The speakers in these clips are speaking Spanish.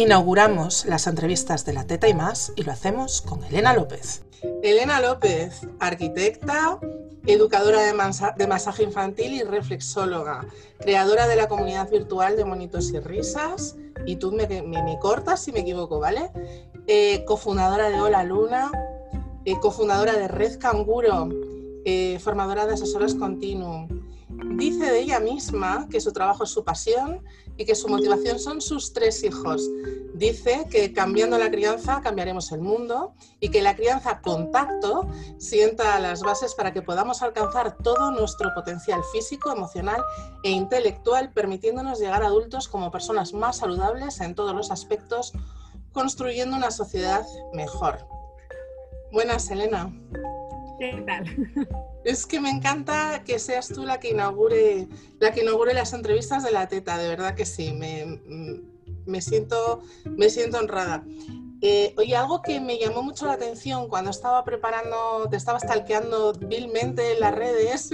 Inauguramos las entrevistas de la Teta y más y lo hacemos con Elena López. Elena López, arquitecta, educadora de, masaje infantil y reflexóloga, creadora de la comunidad virtual de Monitos y Risas, y tú me, cortas si me equivoco, ¿vale? Eh, cofundadora de Hola Luna, eh, cofundadora de Red Canguro, eh, formadora de asesoras continuum. Dice de ella misma que su trabajo es su pasión y que su motivación son sus tres hijos. Dice que cambiando la crianza cambiaremos el mundo y que la crianza contacto sienta las bases para que podamos alcanzar todo nuestro potencial físico, emocional e intelectual, permitiéndonos llegar a adultos como personas más saludables en todos los aspectos, construyendo una sociedad mejor. Buenas, Elena. ¿Qué tal? Es que me encanta que seas tú la que inaugure, la que inaugure las entrevistas de la teta, de verdad que sí, me, siento, me siento honrada. Eh, oye, algo que me llamó mucho la atención cuando estaba preparando, te estaba stalkeando vilmente en las redes,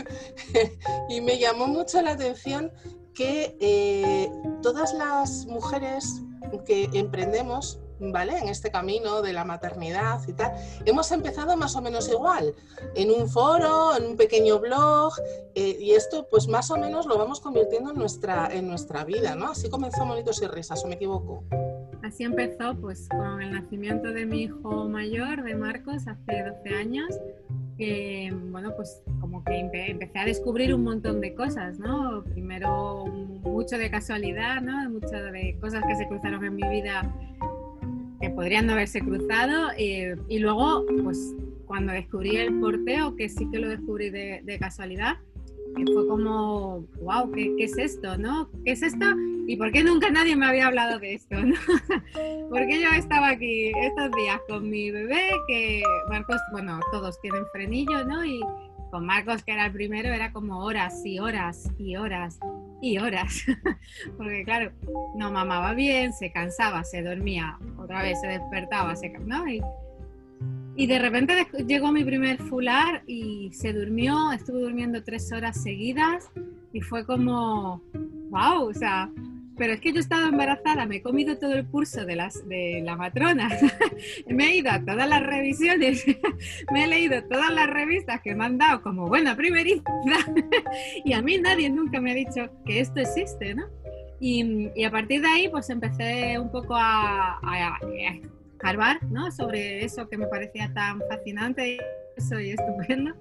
y me llamó mucho la atención que eh, todas las mujeres que emprendemos ¿vale? En este camino de la maternidad y tal. Hemos empezado más o menos igual, en un foro, en un pequeño blog, eh, y esto pues más o menos lo vamos convirtiendo en nuestra, en nuestra vida, ¿no? Así comenzó Monitos y Risas, ¿o me equivoco? Así empezó pues con el nacimiento de mi hijo mayor, de Marcos, hace 12 años. que bueno, pues como que empecé a descubrir un montón de cosas, ¿no? Primero mucho de casualidad, ¿no? Muchas de cosas que se cruzaron en mi vida que podrían no haberse cruzado. Eh, y luego, pues cuando descubrí el porteo, que sí que lo descubrí de, casualidad, fue como, wow, ¿qué, ¿qué, es esto? ¿no? ¿Qué es esto? ¿Y por qué nunca nadie me había hablado de esto? ¿no? Porque yo estaba aquí estos días con mi bebé, que Marcos, bueno, todos tienen frenillo, ¿no? Y con Marcos, que era el primero, era como horas y horas y horas y horas. Porque claro, no mamaba bien, se cansaba, se dormía, otra vez se despertaba, se ¿no? Y, y de repente llegó mi primer fular y se durmió, estuvo durmiendo tres horas seguidas y fue como, wow, o sea, pero es que yo estaba embarazada, me he comido todo el curso de, las, de la matrona, me he ido a todas las revisiones, me he leído todas las revistas que me han dado como buena primeriza y a mí nadie nunca me ha dicho que esto existe, ¿no? Y, y a partir de ahí pues empecé un poco a, a, a ¿no? Sobre eso que me parecía tan fascinante y eso y estupendo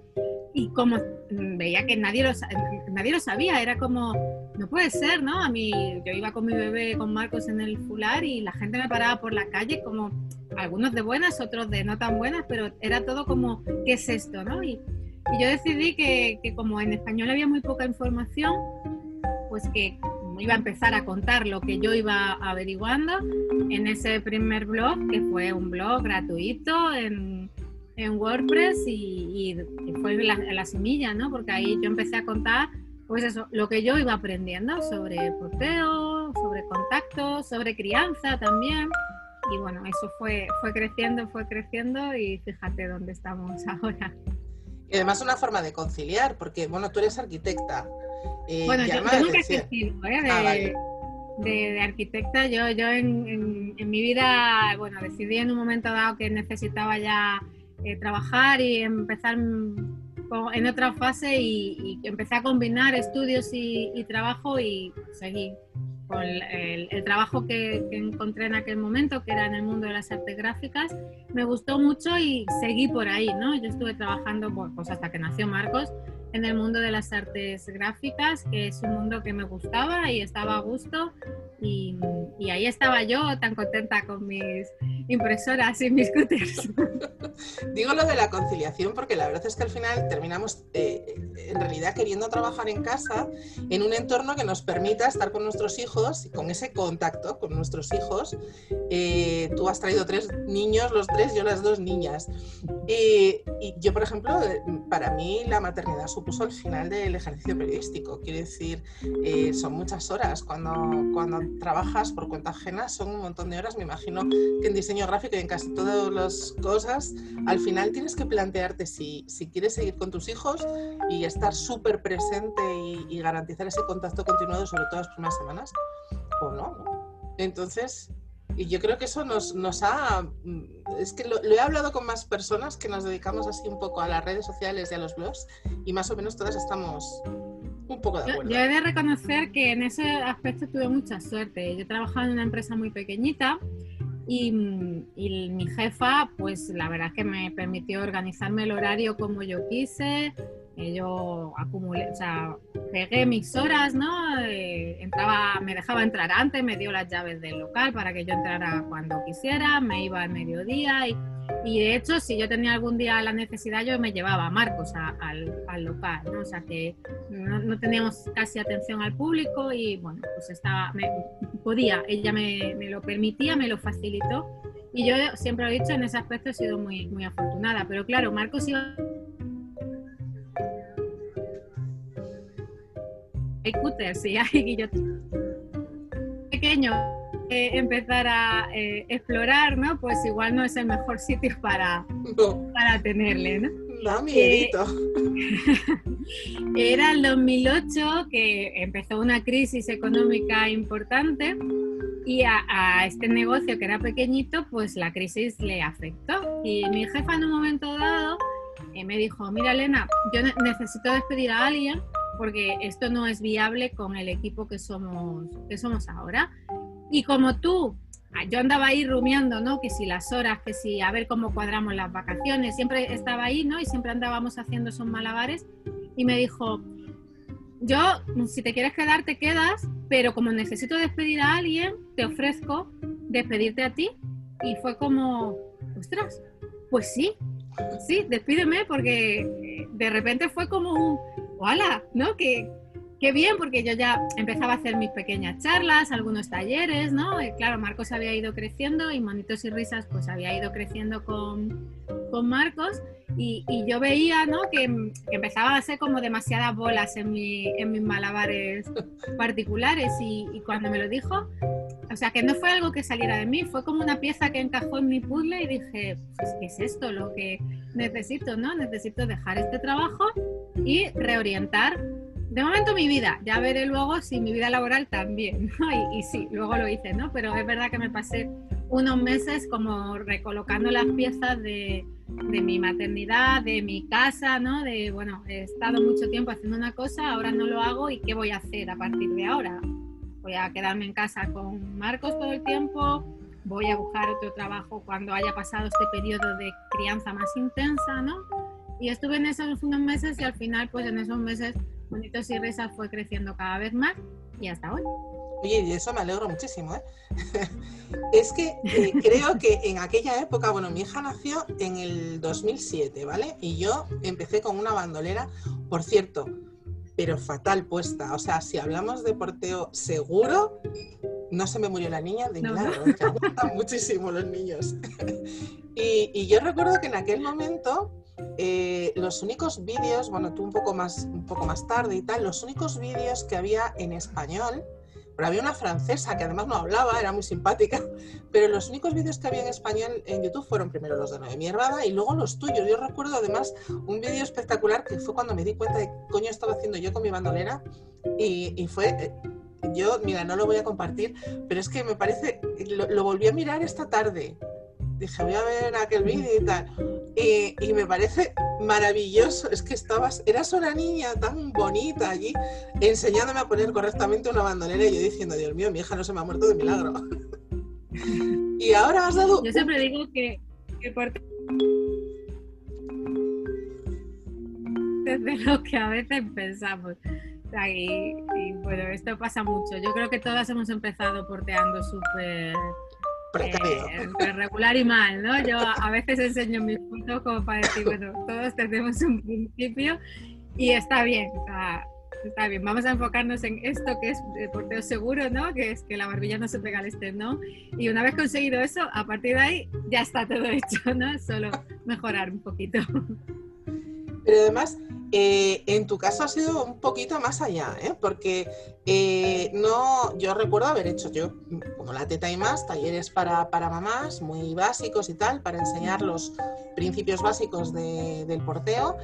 y como veía que nadie lo, nadie lo sabía, era como, no puede ser, ¿no? A mí, yo iba con mi bebé, con Marcos en el fular y la gente me paraba por la calle como, algunos de buenas, otros de no tan buenas, pero era todo como, ¿qué es esto, no? Y, y yo decidí que, que como en español había muy poca información, pues que iba a empezar a contar lo que yo iba averiguando en ese primer blog, que fue un blog gratuito en en WordPress y, fue la, semilla, ¿no? Porque ahí yo empecé a contar, pues eso, lo que yo iba aprendiendo sobre porteo, sobre contacto, sobre crianza también. Y bueno, eso fue, fue creciendo, fue creciendo y fíjate dónde estamos ahora. Y además una forma de conciliar, porque bueno, tú eres arquitecta. Eh, bueno, yo, nunca he sido, ¿eh? Ah, de, arquitecta. Yo, yo en, en, mi vida, bueno, decidí en un momento dado que necesitaba ya eh, trabajar y empezar en otra fase y, empecé a combinar estudios y, trabajo y seguí con el, trabajo que, encontré en aquel momento, que era en el mundo de las artes gráficas, me gustó mucho y seguí por ahí, ¿no? Yo estuve trabajando, pues hasta que nació Marcos, en el mundo de las artes gráficas, que es un mundo que me gustaba y estaba a gusto y, ahí estaba yo tan contenta con mis impresoras y mis scooters. Digo lo de la conciliación porque la verdad es que al final terminamos eh, en realidad queriendo trabajar en casa en un entorno que nos permita estar con nuestros hijos y con ese contacto con nuestros hijos. Eh, tú has traído tres niños, los tres, yo las dos niñas. y yo, por ejemplo, eh, para mí la maternidad supuso el final del ejercicio periodístico. Quiero decir, son muchas horas. Cuando, cuando trabajas por cuenta ajena son un montón de horas. Me imagino que en diseño gráfico y en casi todas las cosas, al final tienes que plantearte si, si quieres seguir con tus hijos y estar súper presente y, garantizar ese contacto continuado, sobre todo las primeras semanas, o no. Entonces, Y yo creo que eso nos, nos ha... Mm, es que lo, he hablado con más personas que nos dedicamos así un poco a las redes sociales y a los blogs y más o menos todas estamos un poco de acuerdo. Yo, he de reconocer que en ese aspecto tuve mucha suerte. Yo trabajaba en una empresa muy pequeñita y, y, mi jefa, pues la verdad es que me permitió organizarme el horario como yo quise, yo acumulé, o sea, pegué mis horas, ¿no? Eh, entraba, me dejaba entrar antes, me dio las llaves del local para que yo entrara cuando quisiera, me iba al mediodía y, y de hecho, si yo tenía algún día la necesidad, yo me llevaba a Marcos al, al, local, ¿no? O sea que no, no, teníamos casi atención al público y bueno, pues estaba, me, podía, ella me, me lo permitía, me lo facilitó y yo siempre he dicho, en ese aspecto he sido muy, muy afortunada, pero claro, Marcos iba hay cutters y hay guillotes pequeño empezar a eh, explorar, ¿no? Pues igual no es el mejor sitio para, para tenerle, ¿no? Da miedito. era el 2008 que empezó una crisis económica importante y a, a, este negocio que era pequeñito, pues la crisis le afectó. Y mi jefa en un momento dado eh, me dijo, mira Elena, yo necesito despedir a alguien porque esto no es viable con el equipo que somos, que somos ahora. Y como tú, ah, yo andaba ahí rumiando, ¿no? Que si las horas, que si a ver cómo cuadramos las vacaciones, siempre estaba ahí, ¿no? Y siempre andábamos haciendo esos malabares. Y me dijo, yo, si te quieres quedar, te quedas, pero como necesito despedir a alguien, te ofrezco despedirte a ti. Y fue como, ostras, pues sí, sí, despídeme, porque de repente fue como un ¡Hola! ¿No? Que, qué bien, porque yo ya empezaba a hacer mis pequeñas charlas, algunos talleres, ¿no? Y claro, Marcos había ido creciendo y Monitos y Risas pues había ido creciendo con, con Marcos y, y, yo veía, ¿no? Que, que empezaba a ser como demasiadas bolas en, mi, en mis malabares particulares y, y, cuando me lo dijo, o sea, que no fue algo que saliera de mí, fue como una pieza que encajó en mi puzzle y dije, pues, ¿qué es esto? Lo que necesito, ¿no? Necesito dejar este trabajo y reorientar de momento mi vida, ya veré luego si mi vida laboral también, y, y, sí, luego lo hice, ¿no? Pero es verdad que me pasé unos meses como recolocando las piezas de, de, mi maternidad, de mi casa, ¿no? De, bueno, he estado mucho tiempo haciendo una cosa, ahora no lo hago y ¿qué voy a hacer a partir de ahora? Voy a quedarme en casa con Marcos todo el tiempo, voy a buscar otro trabajo cuando haya pasado este periodo de crianza más intensa, ¿no? Y estuve en esos unos meses y al final, pues en esos meses, Bonitos y Risas fue creciendo cada vez más y hasta hoy. Oye, y eso me alegro muchísimo, ¿eh? es que eh, creo que en aquella época, bueno, mi hija nació en el 2007, ¿vale? Y yo empecé con una bandolera, por cierto, pero fatal puesta. O sea, si hablamos de porteo seguro, no se me murió la niña de que aguantan muchísimo los niños. y, y yo recuerdo que en aquel momento eh, los únicos vídeos, bueno, tú un poco, más, un poco más tarde y tal, los únicos vídeos que había en español, pero había una francesa que además no hablaba, era muy simpática, pero los únicos vídeos que había en español en YouTube fueron primero los de Noemí Herrada y luego los tuyos. Yo recuerdo además un vídeo espectacular que fue cuando me di cuenta de qué coño estaba haciendo yo con mi bandolera y, y fue eh, yo, mira, no lo voy a compartir, pero es que me parece, lo, lo, volví a mirar esta tarde dije, voy a ver aquel vídeo y tal. Y, me parece maravilloso, es que estabas, eras una niña tan bonita allí enseñándome a poner correctamente una bandolera y yo diciendo, Dios mío, mi hija no se me ha muerto de milagro. y ahora has dado... Yo siempre digo que, desde lo que a veces pensamos. y, bueno, esto pasa mucho. Yo creo que todas hemos empezado porteando súper eh, regular y mal, ¿no? Yo a veces enseño mis puntos como para decir, bueno, todos tenemos un principio y está bien, está, bien. Vamos a enfocarnos en esto que es el porteo seguro, ¿no? Que es que la barbilla no se pega al esternón. Y una vez conseguido eso, a partir de ahí ya está todo hecho, ¿no? Solo mejorar un poquito. Pero además, eh, en tu caso ha sido un poquito más allá, ¿eh? porque eh, no, yo recuerdo haber hecho yo, como la teta y más, talleres para, para mamás muy básicos y tal, para enseñar los principios básicos del porteo,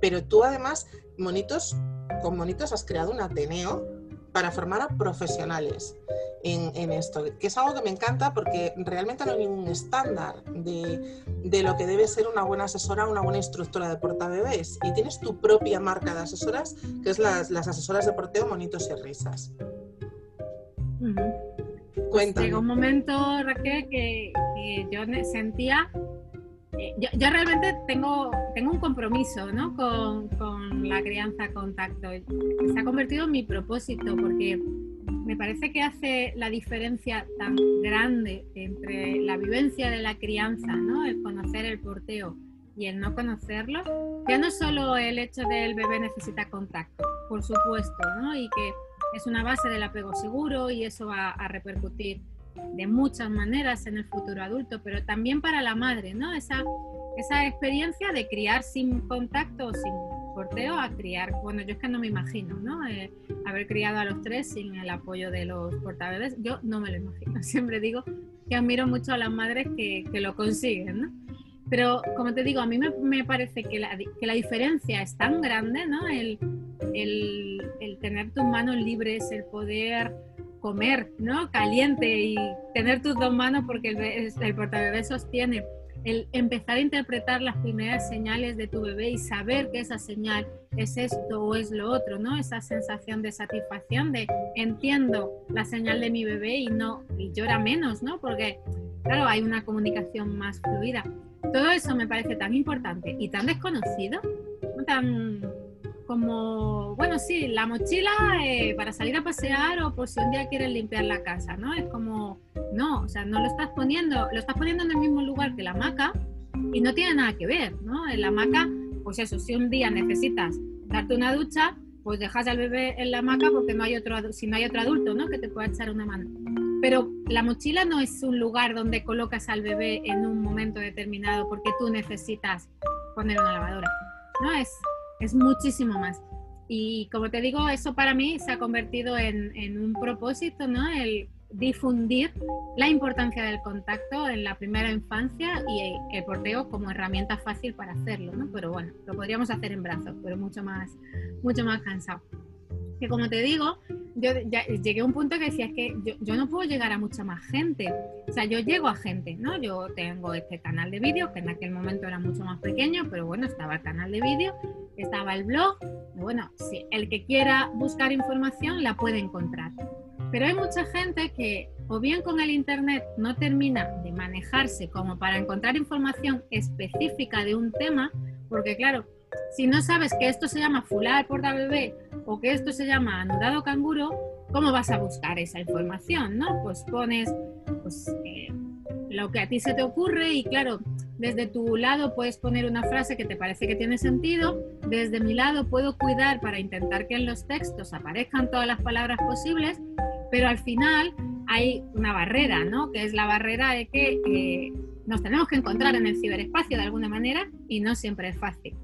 pero tú además, monitos, con monitos has creado un Ateneo para formar a profesionales en, esto, que es algo que me encanta porque realmente no hay ningún estándar de, lo que debe ser una buena asesora, una buena instructora de portabebés. Y tienes tu propia marca de asesoras, que es las, asesoras de porteo Monitos y Risas. Cuéntame. llegó un momento, Raquel, que, yo sentía eh, yo, realmente tengo, tengo un compromiso ¿no? con, con, la crianza contacto. Se ha convertido en mi propósito porque me parece que hace la diferencia tan grande entre la vivencia de la crianza, ¿no? el conocer el porteo y el no conocerlo. Ya no solo el hecho de el bebé necesita contacto, por supuesto, ¿no? y que es una base del apego seguro y eso va a repercutir de muchas maneras en el futuro adulto, pero también para la madre, ¿no? Esa, esa experiencia de criar sin contacto, sin porteo, a criar, bueno, yo es que no me imagino, ¿no? Eh, haber criado a los tres sin el apoyo de los portabebés, yo no me lo imagino. Siempre digo que admiro mucho a las madres que, que lo consiguen, ¿no? Pero como te digo, a mí me, me parece que la, que la, diferencia es tan grande, ¿no? El, el, el tener tus manos libres, el poder comer, ¿no? Caliente y tener tus dos manos porque el, el portabebé sostiene. El empezar a interpretar las primeras señales de tu bebé y saber que esa señal es esto o es lo otro, ¿no? Esa sensación de satisfacción de entiendo la señal de mi bebé y no llora menos, ¿no? Porque claro, hay una comunicación más fluida. Todo eso me parece tan importante y tan desconocido, tan como, bueno, sí, la mochila eh, para salir a pasear o por si un día quieres limpiar la casa, ¿no? Es como, no, o sea, no lo estás poniendo, lo estás poniendo en el mismo lugar que la hamaca y no tiene nada que ver, ¿no? En la hamaca, pues eso, si un día necesitas darte una ducha, pues dejas al bebé en la hamaca porque no hay otro, si no hay otro adulto, ¿no? Que te pueda echar una mano. Pero la mochila no es un lugar donde colocas al bebé en un momento determinado porque tú necesitas poner una lavadora. No es es muchísimo más. Y como te digo, eso para mí se ha convertido en, en, un propósito, ¿no? El difundir la importancia del contacto en la primera infancia y el porteo como herramienta fácil para hacerlo, ¿no? Pero bueno, lo podríamos hacer en brazos, pero mucho más, mucho más cansado que como te digo, yo llegué a un punto que decía, es que yo, no puedo llegar a mucha más gente. O sea, yo llego a gente, ¿no? Yo tengo este canal de vídeo, que en aquel momento era mucho más pequeño, pero bueno, estaba el canal de vídeo, estaba el blog, bueno, si el que quiera buscar información la puede encontrar. Pero hay mucha gente que o bien con el Internet no termina de manejarse como para encontrar información específica de un tema, porque claro, si no sabes que esto se llama fular por bebé o que esto se llama anudado canguro, ¿cómo vas a buscar esa información? ¿no? Pues pones pues, eh, lo que a ti se te ocurre y claro, desde tu lado puedes poner una frase que te parece que tiene sentido, desde mi lado puedo cuidar para intentar que en los textos aparezcan todas las palabras posibles, pero al final hay una barrera, ¿no? Que es la barrera de que eh, nos tenemos que encontrar en el ciberespacio de alguna manera y no siempre es fácil.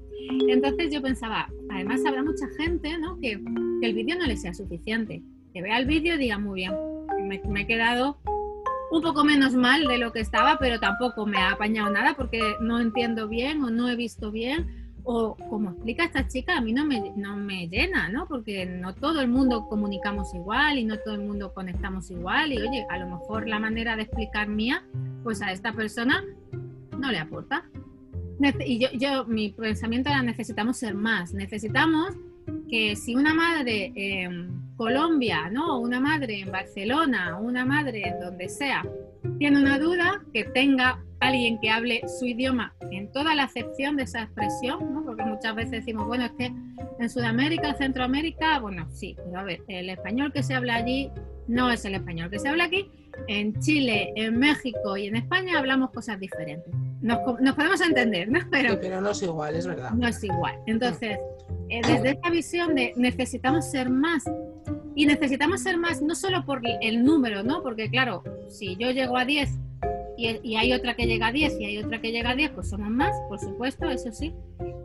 Entonces yo pensaba, además habrá mucha gente ¿no? que, el vídeo no le sea suficiente, que vea el vídeo y diga, muy bien, me, he quedado un poco menos mal de lo que estaba, pero tampoco me ha apañado nada porque no entiendo bien o no he visto bien. O como explica esta chica, a mí no me, no me llena, ¿no? Porque no todo el mundo comunicamos igual y no todo el mundo conectamos igual. Y oye, a lo mejor la manera de explicar mía, pues a esta persona no le aporta y yo, yo, mi pensamiento era necesitamos ser más, necesitamos que si una madre en Colombia, ¿no? una madre en Barcelona, una madre en donde sea, tiene una duda, que tenga alguien que hable su idioma en toda la acepción de esa expresión, ¿no? porque muchas veces decimos, bueno, es que en Sudamérica, Centroamérica, bueno, sí, pero a ver, el español que se habla allí no es el español que se habla aquí. En Chile, en México y en España hablamos cosas diferentes nos, podemos entender, ¿no? Pero, pero no es igual, es verdad. No es igual. Entonces, eh, desde esta visión de necesitamos ser más, y necesitamos ser más no solo por el número, ¿no? Porque claro, si yo llego a 10 y, y, hay otra que llega a 10 y hay otra que llega a 10, pues somos más, por supuesto, eso sí.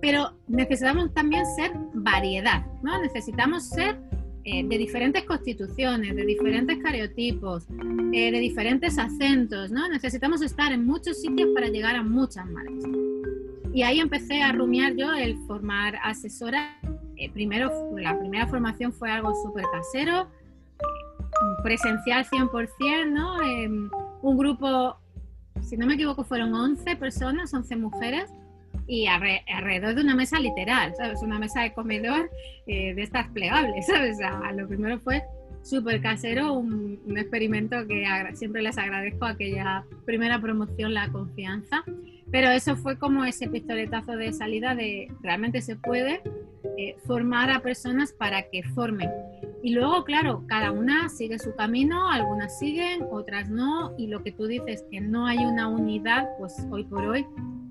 Pero necesitamos también ser variedad, ¿no? Necesitamos ser eh, de diferentes constituciones, de diferentes cariotipos, eh, de diferentes acentos, ¿no? Necesitamos estar en muchos sitios para llegar a muchas madres. Y ahí empecé a rumiar yo el formar asesora. Eh, primero, la primera formación fue algo súper casero, presencial 100%, ¿no? Em, un grupo, si no me equivoco, fueron 11 personas, 11 mujeres, y alrededor de una mesa literal, ¿sabes? Una mesa de comedor eh, de estas plegables, ¿sabes? lo primero fue súper casero, un, experimento que siempre les agradezco aquella primera promoción, la confianza. Pero eso fue como ese pistoletazo de salida de realmente se puede eh, formar a personas para que formen. Y luego, claro, cada una sigue su camino, algunas siguen, otras no, y lo que tú dices, que no hay una unidad, pues hoy por hoy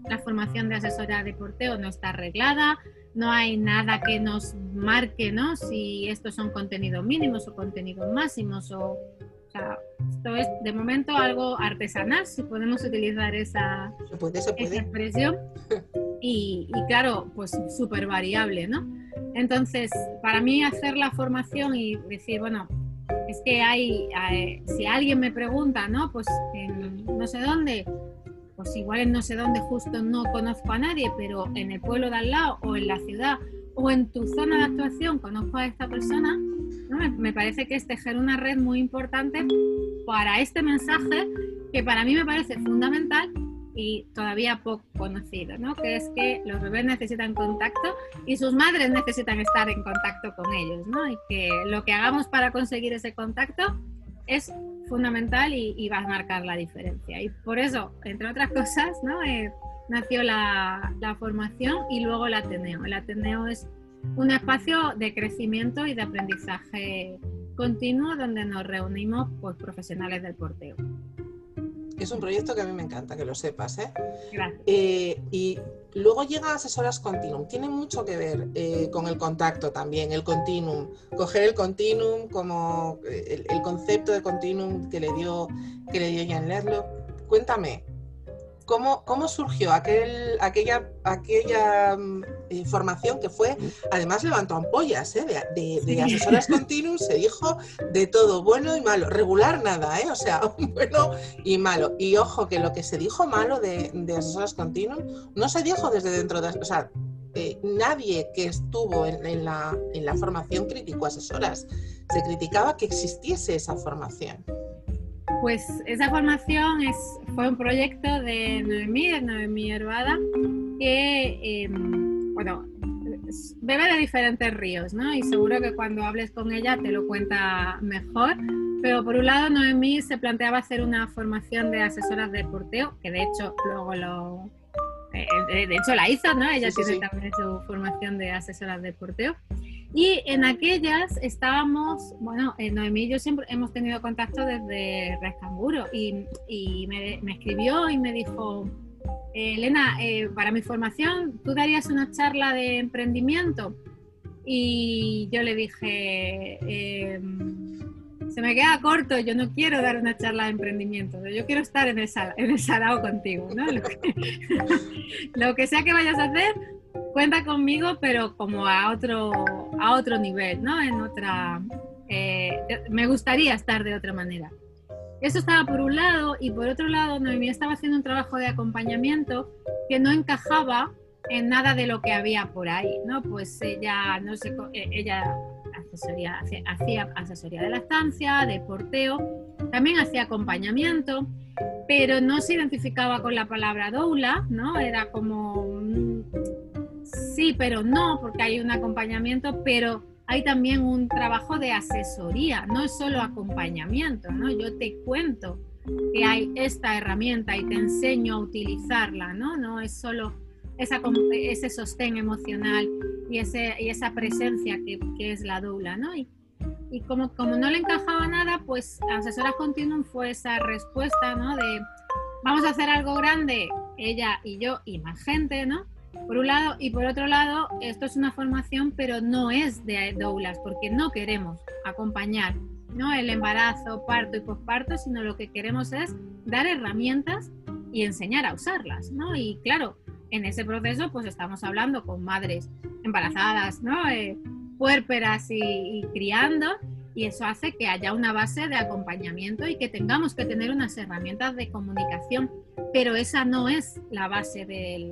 la formación de asesora de porteo no está arreglada, no hay nada que nos marque, ¿no? Si estos son contenidos mínimos o contenidos máximos o, o sea, esto es de momento algo artesanal, si podemos utilizar esa, expresión. Y, claro, pues súper variable, ¿no? Entonces, para mí hacer la formación y decir, bueno, es que hay, si alguien me pregunta, ¿no? Pues en no sé dónde, pues igual en no sé dónde justo no conozco a nadie, pero en el pueblo de al lado o en la ciudad o en tu zona de actuación conozco a esta persona, me parece que es tejer una red muy importante para este mensaje que para mí me parece fundamental y todavía poco conocido, ¿no? que es que los bebés necesitan contacto y sus madres necesitan estar en contacto con ellos, ¿no? y que lo que hagamos para conseguir ese contacto es fundamental y, va a marcar la diferencia. Y por eso, entre otras cosas, ¿no? Eh, nació la, la, formación y luego el Ateneo. El Ateneo es un espacio de crecimiento y de aprendizaje continuo donde nos reunimos pues, profesionales del porteo. Es un proyecto que a mí me encanta, que lo sepas. ¿eh? Eh, y luego llega Asesoras Continuum. Tiene mucho que ver eh, con el contacto también, el continuum. Coger el continuum como el, concepto de continuum que le dio, que le dio Jan Lerlo. Cuéntame, ¿Cómo, ¿Cómo, surgió aquel, aquella, aquella mm, eh, formación que fue, además levantó ampollas, ¿eh? de, de, asesoras continuas, se dijo de todo, bueno y malo, regular nada, ¿eh? o sea, bueno y malo. Y ojo, que lo que se dijo malo de, de asesoras continuas no se dijo desde dentro de, o sea, eh, nadie que estuvo en, en, la, en la formación criticó asesoras, se criticaba que existiese esa formación. Pues esa formación es, fue un proyecto de Noemí, de Noemí Herbada, que, em, bueno, bebe de diferentes ríos, ¿no? Y seguro que cuando hables con ella te lo cuenta mejor. Pero por un lado, Noemí se planteaba hacer una formación de asesoras de porteo, que de hecho luego lo. Eh, de, hecho la hizo, ¿no? Ella tiene también su formación de asesoras de porteo. Y en aquellas estábamos, bueno, eh, Noemí y yo siempre hemos tenido contacto desde Rescanguro y, y me, me, escribió y me dijo, eh, Elena, eh, para mi formación, ¿tú darías una charla de emprendimiento? Y yo le dije, em, se me queda corto, yo no quiero dar una charla de emprendimiento, yo quiero estar en el, en el salado contigo, ¿no? lo que sea que vayas a hacer, cuenta conmigo, pero como a otro, a otro nivel, ¿no? En otra, eh, me gustaría estar de otra manera. Eso estaba por un lado y por otro lado Noemí estaba haciendo un trabajo de acompañamiento que no encajaba en nada de lo que había por ahí, ¿no? Pues ella, no sé, eh, ella asesoría, hacía asesoría de la estancia, de porteo, también hacía acompañamiento, pero no se identificaba con la palabra doula, ¿no? Era como sí, pero no, porque hay un acompañamiento, pero hay también un trabajo de asesoría, no es solo acompañamiento, ¿no? Yo te cuento que hay esta herramienta y te enseño a utilizarla, ¿no? No es solo ese sostén emocional y, ese, y esa presencia que, que es la doula, ¿no? Y, y como, como no le encajaba nada, pues Asesora Continuum fue esa respuesta, ¿no? De vamos a hacer algo grande, ella y yo y más gente, ¿no? Por un lado, y por otro lado, esto es una formación, pero no es de doulas, porque no queremos acompañar ¿no? el embarazo, parto y posparto, sino lo que queremos es dar herramientas y enseñar a usarlas, ¿no? Y claro, en ese proceso, pues estamos hablando con madres embarazadas, ¿no? Eh, puérperas y criando, y eso hace que haya una base de acompañamiento y que tengamos que tener unas herramientas de comunicación, pero esa no es la base del,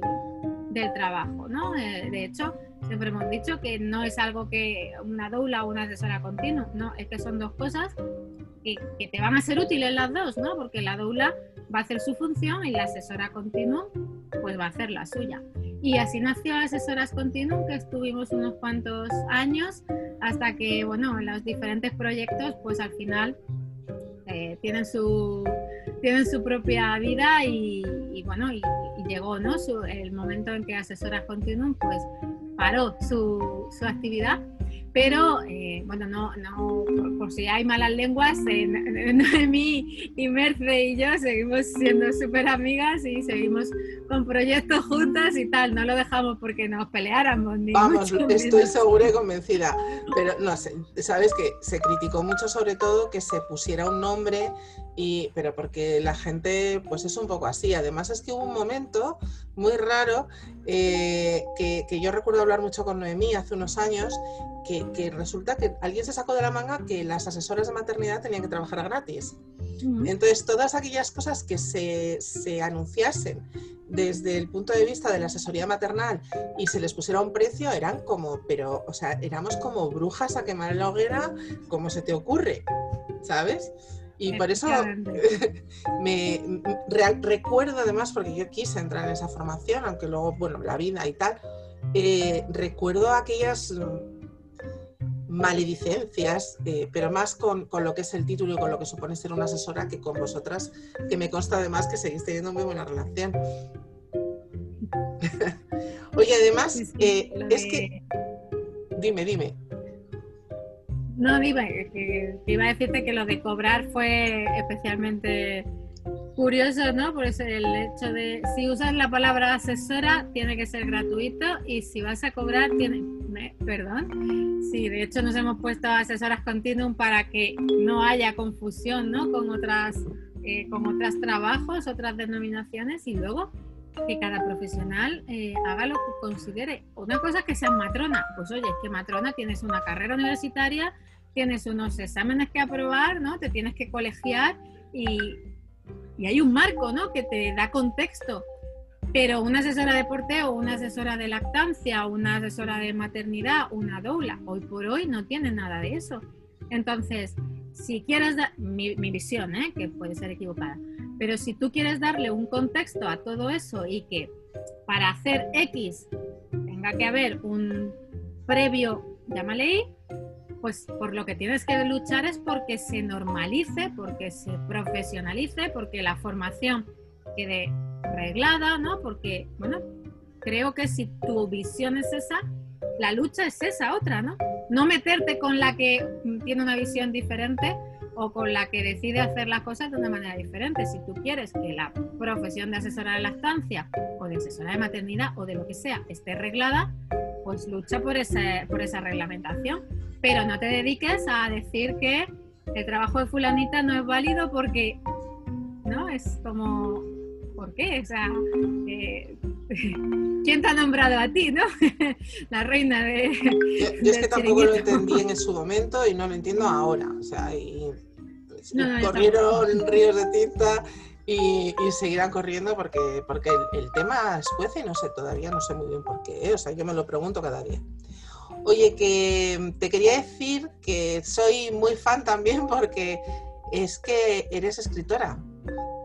del trabajo, ¿no? De hecho, siempre hemos dicho que no es algo que una doula o una asesora continua, no, es que son dos cosas que, que, te van a ser útiles las dos, ¿no? Porque la doula va a hacer su función y la asesora continua pues va a hacer la suya. Y así nació Asesoras Continuum, que estuvimos unos cuantos años hasta que, bueno, los diferentes proyectos pues al final eh, tienen, su, tienen su propia vida y, bueno, y, llegó ¿no? el momento en que Asesoras Continuum pues paró su, su actividad pero eh, bueno, no, no por, si hay malas lenguas, eh, Noemí y Merce y yo seguimos siendo súper amigas y seguimos con proyectos juntas y tal, no lo dejamos porque nos peleáramos. Ni Vamos, estoy segura y convencida, pero no sé, sabes que se criticó mucho sobre todo que se pusiera un nombre y, pero porque la gente pues es un poco así. Además es que hubo un momento muy raro eh, que, que, yo recuerdo hablar mucho con Noemí hace unos años, que, que, resulta que alguien se sacó de la manga que las asesoras de maternidad tenían que trabajar gratis. Entonces todas aquellas cosas que se, se anunciasen desde el punto de vista de la asesoría maternal y se les pusiera un precio, eran como, pero, o sea, éramos como brujas a quemar la hoguera, como se te ocurre, ¿sabes? Y por eso me recuerdo además, porque yo quise entrar en esa formación, aunque luego, bueno, la vida y tal, eh, recuerdo aquellas maledicencias, eh, pero más con, con, lo que es el título y con lo que supone ser una asesora que con vosotras, que me consta además que seguís teniendo muy buena relación. Oye, además, eh, es que... Dime, dime. No, iba, que, iba a decirte que lo de cobrar fue especialmente curioso, ¿no? Por eso el hecho de, si usas la palabra asesora, tiene que ser gratuito y si vas a cobrar, tiene, perdón, sí, de hecho nos hemos puesto asesoras continuum para que no haya confusión, ¿no? Con otras, eh, con otros trabajos, otras denominaciones y luego que cada profesional eh, haga lo que considere. Una cosa es que seas matrona, pues oye, es que matrona tienes una carrera universitaria, tienes unos exámenes que aprobar, ¿no? Te tienes que colegiar y, y hay un marco, ¿no? Que te da contexto. Pero una asesora de porteo, una asesora de lactancia, una asesora de maternidad, una doula, hoy por hoy no tiene nada de eso. Entonces, si quieres mi, mi visión, ¿eh? que puede ser equivocada, pero si tú quieres darle un contexto a todo eso y que para hacer X tenga que haber un previo, llámale Y, pues por lo que tienes que luchar es porque se normalice, porque se profesionalice, porque la formación quede reglada, ¿no? Porque, bueno, creo que si tu visión es esa, la lucha es esa otra, ¿no? No meterte con la que tiene una visión diferente o con la que decide hacer las cosas de una manera diferente. Si tú quieres que la profesión de asesora de lactancia o de asesora de maternidad o de lo que sea esté reglada, pues lucha por, ese, por esa reglamentación. Pero no te dediques a decir que el trabajo de fulanita no es válido porque, ¿no? Es como, ¿por qué? O sea, eh, ¿quién te ha nombrado a ti, no? La reina de... Yo, es que tampoco lo entendí en su momento y no lo entiendo ahora. O sea, y corrieron ríos de tinta y, seguirán corriendo porque, porque el, tema es juez y no sé, todavía no sé muy bien por qué, ¿eh? o sea, yo me lo pregunto cada día. Oye, que te quería decir que soy muy fan también porque es que eres escritora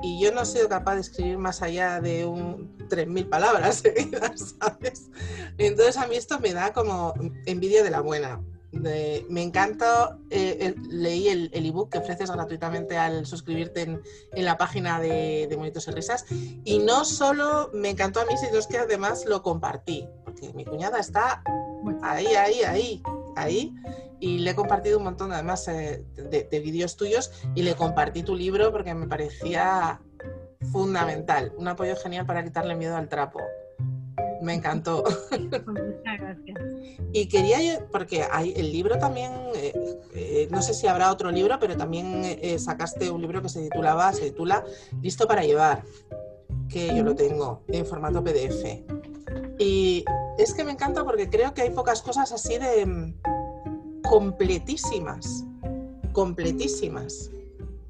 y yo no he sido capaz de escribir más allá de un 3.000 palabras seguidas, ¿sabes? Entonces a mí esto me da como envidia de la buena me encanta, eh, leí el, ebook que ofreces gratuitamente al suscribirte en, la página de, de, Monitos y Risas. Y no solo me encantó a mí, sino que además lo compartí, porque mi cuñada está ahí, ahí, ahí, ahí. Y le he compartido un montón además eh, de, de vídeos tuyos y le compartí tu libro porque me parecía fundamental, un apoyo genial para quitarle miedo al trapo me encantó. Muchas gracias. Y quería, porque hay el libro también, eh, eh, no sé si habrá otro libro, pero también eh, sacaste un libro que se titulaba, se titula Listo para llevar, que yo lo tengo en formato PDF. Y es que me encanta porque creo que hay pocas cosas así de mm, completísimas, completísimas.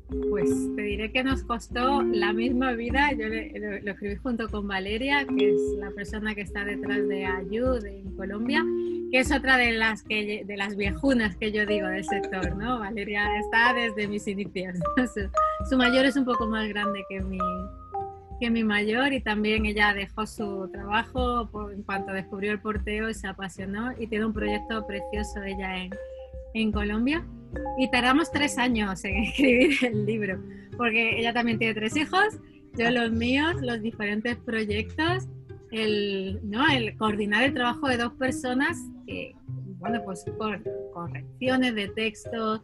Pues te diré que nos costó la misma vida. Yo lo, escribí junto con Valeria, que es la persona que está detrás de Ayud en Colombia. que es otra de las, que, de las viejunas que yo digo del sector, ¿no? Valeria está desde mis inicios. Su, mayor es un poco más grande que mi, que mi mayor y también ella dejó su trabajo en cuanto descubrió el porteo y se apasionó y tiene un proyecto precioso ella en, en Colombia. Y tardamos tres años en escribir el libro, porque ella también tiene tres hijos, yo los míos, los diferentes proyectos el, ¿no? el coordinar el trabajo de dos personas que, bueno, pues por correcciones de texto,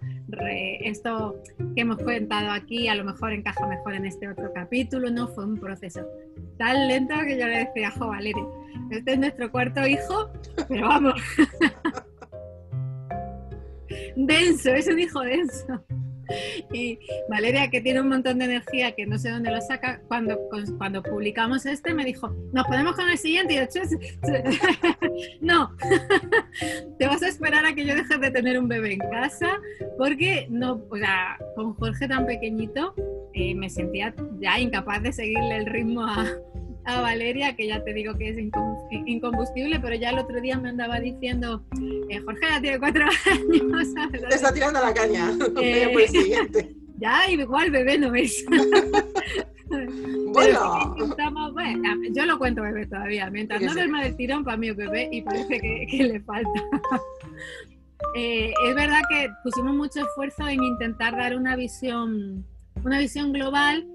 esto que hemos contado aquí a lo mejor encaja mejor en este otro capítulo, ¿no? Fue un proceso tan lento que yo le decía, jo, Valeria, este es nuestro cuarto hijo, pero vamos. denso, es un hijo denso. y Valeria, que tiene un montón de energía, que no sé dónde lo saca, cuando, cuando publicamos este me dijo, nos ponemos con el siguiente y yo, no, te vas a esperar a que yo deje de tener un bebé en casa, porque no, o sea, con Jorge tan pequeñito eh, me sentía ya incapaz de seguirle el ritmo a, a Valeria, que ya te digo que es incombustible, pero ya el otro día me andaba diciendo, eh, Jorge ya tiene cuatro años. Te está tirando la caña. Eh, por el siguiente. Ya, igual bebé no es. bueno. yo lo cuento bebé todavía. Mientras no duerma del tirón, para mí es bebé y parece que, le falta. Eh, es verdad que pusimos mucho esfuerzo en intentar dar una visión, una visión global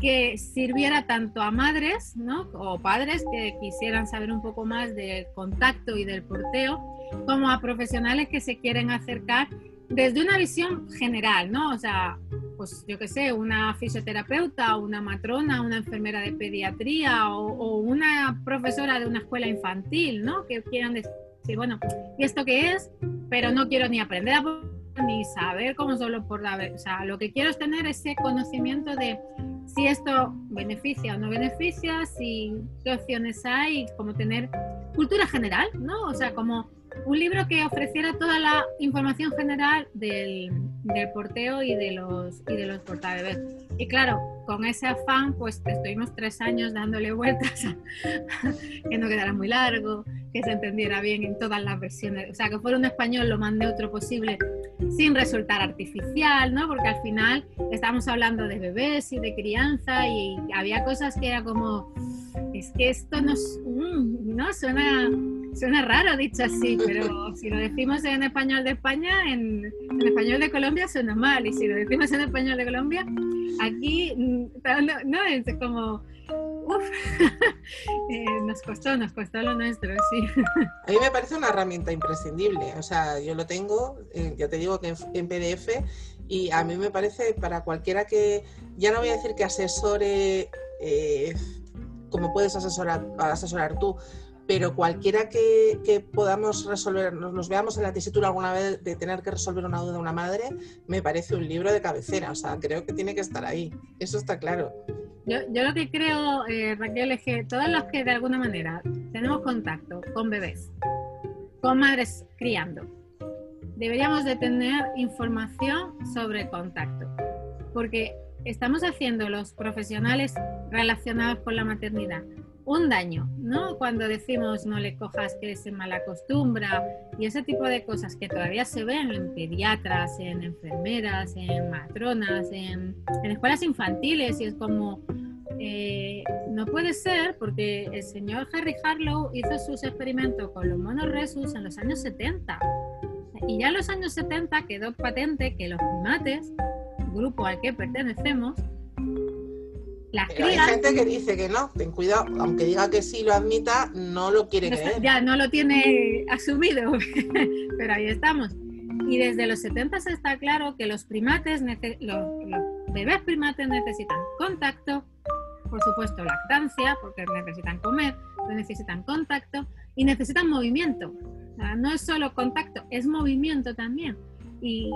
que sirviera tanto a madres ¿no? o padres que quisieran saber un poco más del contacto y del porteo, como a profesionales que se quieren acercar desde una visión general, ¿no? O sea, pues yo qué sé, una fisioterapeuta, una matrona, una enfermera de pediatría o, o, una profesora de una escuela infantil, ¿no? Que quieran decir, bueno, ¿y esto qué es? Pero no quiero ni aprender ni saber cómo solo por la... O sea, lo que quiero es tener ese conocimiento de si esto beneficia o no beneficia, si qué opciones hay, como tener cultura general, ¿no? O sea, como un libro que ofreciera toda la información general del, del porteo y de los y de los portabebés. Y claro, con ese afán, pues estuvimos tres años dándole vueltas a, que no quedara muy largo, que se entendiera bien en todas las versiones, o sea, que fuera un español lo más neutro posible, sin resultar artificial, ¿no? Porque al final estamos hablando de bebés y de crianza y había cosas que era como, es que esto nos, mm, no suena Suena raro dicho así, pero si lo decimos en español de España, en, español de Colombia suena mal. Y si lo decimos en español de Colombia, aquí mm, no, es como, uff, eh, nos costó, nos costó lo nuestro, sí. A mí me parece una herramienta imprescindible. O sea, yo lo tengo, eh, ya te digo que en, PDF, y a mí me parece para cualquiera que, ya no voy a decir que asesore, eh, como puedes asesorar, asesorar tú, pero cualquiera que, podamos resolver, nos, veamos en la tesitura alguna vez de tener que resolver una duda de una madre, me parece un libro de cabecera, o sea, creo que tiene que estar ahí, eso está claro. Yo, lo que creo, eh, Raquel, es que todos los que de alguna manera tenemos contacto con bebés, con madres criando, deberíamos de tener información sobre contacto, porque estamos haciendo los profesionales relacionados con la maternidad un daño, ¿no? Cuando decimos no le cojas que se malacostumbra y ese tipo de cosas que todavía se ven en pediatras, en enfermeras, en matronas, en, escuelas infantiles y es como, eh, no puede ser porque el señor Harry Harlow hizo sus experimentos con los monos resus en los años 70 y ya en los años 70 quedó patente que los primates, grupo al que pertenecemos, hay gente que dice que no, ten cuidado, aunque diga que sí lo admita, no lo quiere creer. Ya no lo tiene asumido, pero ahí estamos. Y desde los 70 está claro que los primates, los, bebés primates necesitan contacto, por supuesto lactancia, porque necesitan comer, necesitan contacto y necesitan movimiento. no es solo contacto, es movimiento también. y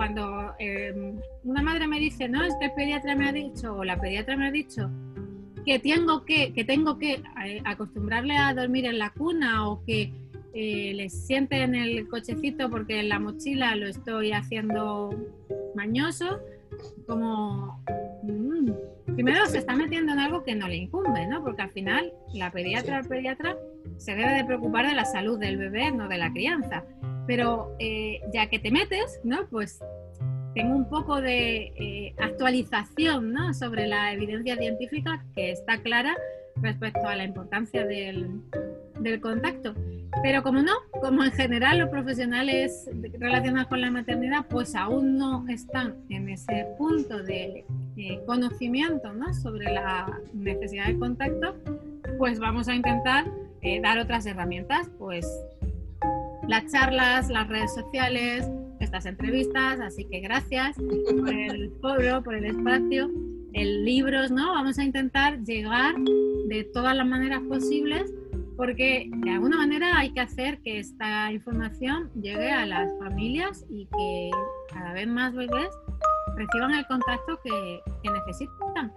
cuando em, una madre me dice, no, es que el pediatra me ha dicho, o la pediatra me ha dicho, que tengo que, que, tengo que eh, acostumbrarle a dormir en la cuna o que eh, le siente en el cochecito porque en la mochila lo estoy haciendo mañoso, como mm, primero se está metiendo en algo que no le incumbe, ¿no? Porque al final la pediatra, el pediatra se debe de preocupar de la salud del bebé, no de la crianza. Pero eh, ya que te metes, ¿no? Pues tengo un poco de eh, actualización ¿no? sobre la evidencia científica que está clara respecto a la importancia del, contacto. Pero como no, como en general los profesionales relacionados con la maternidad pues aún no están en ese punto de conocimiento ¿no? sobre la necesidad de contacto, pues vamos a intentar eh, dar otras herramientas, pues las charlas, las redes sociales, estas entrevistas, así que gracias por el foro, por el espacio, el libros, ¿no? Vamos a intentar llegar de todas las maneras posibles porque de alguna manera hay que hacer que esta información llegue a las familias y que cada vez más bebés reciban el contacto que, necesitan,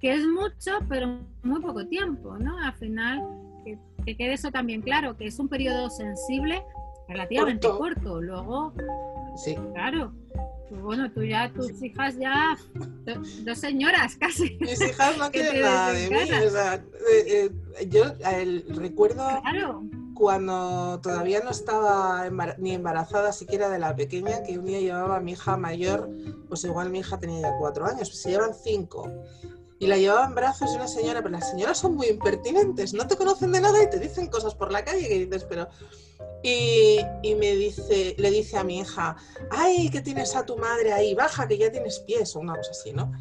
que es mucho, pero muy poco tiempo, ¿no? Al final, que, quede eso también claro, que es un periodo sensible relativamente corto. Luego, sí. claro, pues bueno, tú ya, tus hijas ya, dos señoras casi. Mis hijas no quieren nada de mí. O sea, eh, eh, yo recuerdo cuando todavía no estaba ni embarazada siquiera de la pequeña, que un día llevaba a mi hija mayor, pues igual mi hija tenía ya cuatro años, pues se llevan cinco. Y la llevaba en brazos una señora, pero las señoras son muy impertinentes, no te conocen de nada y te dicen cosas por la calle que dices, pero y, me dice, le dice a mi hija, ay, que tienes a tu madre ahí, baja, que ya tienes pies, o una cosa así, ¿no?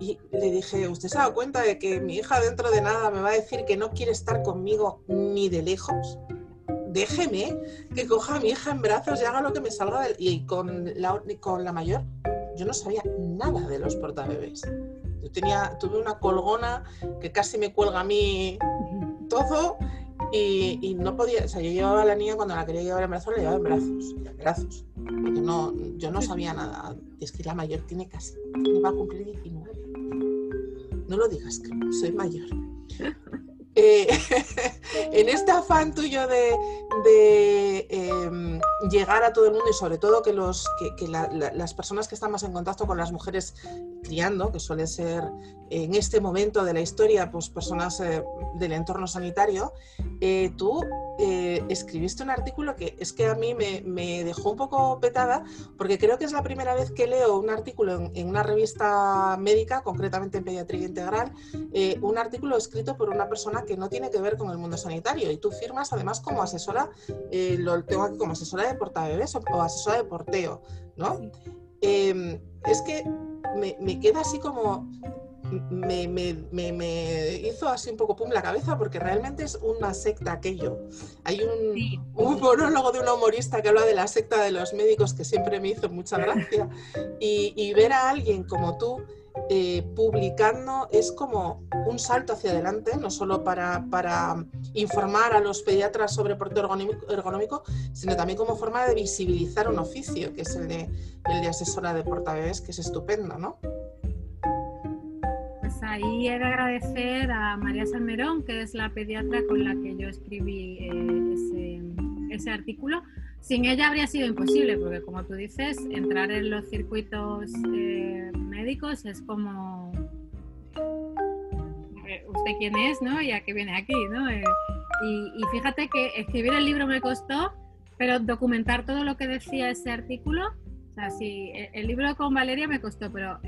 Y le dije, ¿usted se ha dado cuenta de que mi hija dentro de nada me va a decir que no quiere estar conmigo ni de lejos? Déjeme que coja a mi hija en brazos y haga lo que me salga del... Y con la, con la mayor, yo no sabía nada de los portabebés. Yo tenía, tuve una colgona que casi me cuelga a mí todo y, no podía, o sea, yo llevaba a la niña cuando la quería llevar en brazos, la llevaba en brazos, en brazos. Porque no, yo no sabía nada. Es que la mayor tiene casi, va a cumplir 19. No lo digas, que soy mayor. Eh, en este afán tuyo de, em, llegar a todo el mundo y sobre todo que, los, que, las personas que están más en contacto con las mujeres criando, que suele ser en este momento de la historia, pues personas eh, del entorno sanitario, eh, tú escribiste un artículo que es que a mí me, dejó un poco petada porque creo que es la primera vez que leo un artículo en, en una revista médica, concretamente en Pediatría Integral, un artículo escrito por una persona que no tiene que ver con el mundo sanitario. Y tú firmas además como asesora, eh, lo tengo aquí como asesora de portabebés o, o asesora de porteo, ¿no? Em, es que me, queda así como me, me, hizo así un poco pum la cabeza porque realmente es una secta aquello. Hay un, un, monólogo de un humorista que habla de la secta de los médicos que siempre me hizo mucha gracia y, y ver a alguien como tú eh, publicando es como un salto hacia adelante, no solo para, informar a los pediatras sobre porteo ergonómico, sino también como forma de visibilizar un oficio, que es el de, el de asesora de portabebés, que es estupendo, ¿no? Ahí he de agradecer a María Salmerón, que es la pediatra con la que yo escribí eh, ese, ese artículo, sin ella habría sido imposible, porque como tú dices, entrar en los circuitos eh, médicos es como eh, usted quién es, ¿no? Y a qué viene aquí, ¿no? Eh, y, fíjate que escribir el libro me costó, pero documentar todo lo que decía ese artículo, o sea, sí, el libro con Valeria me costó, pero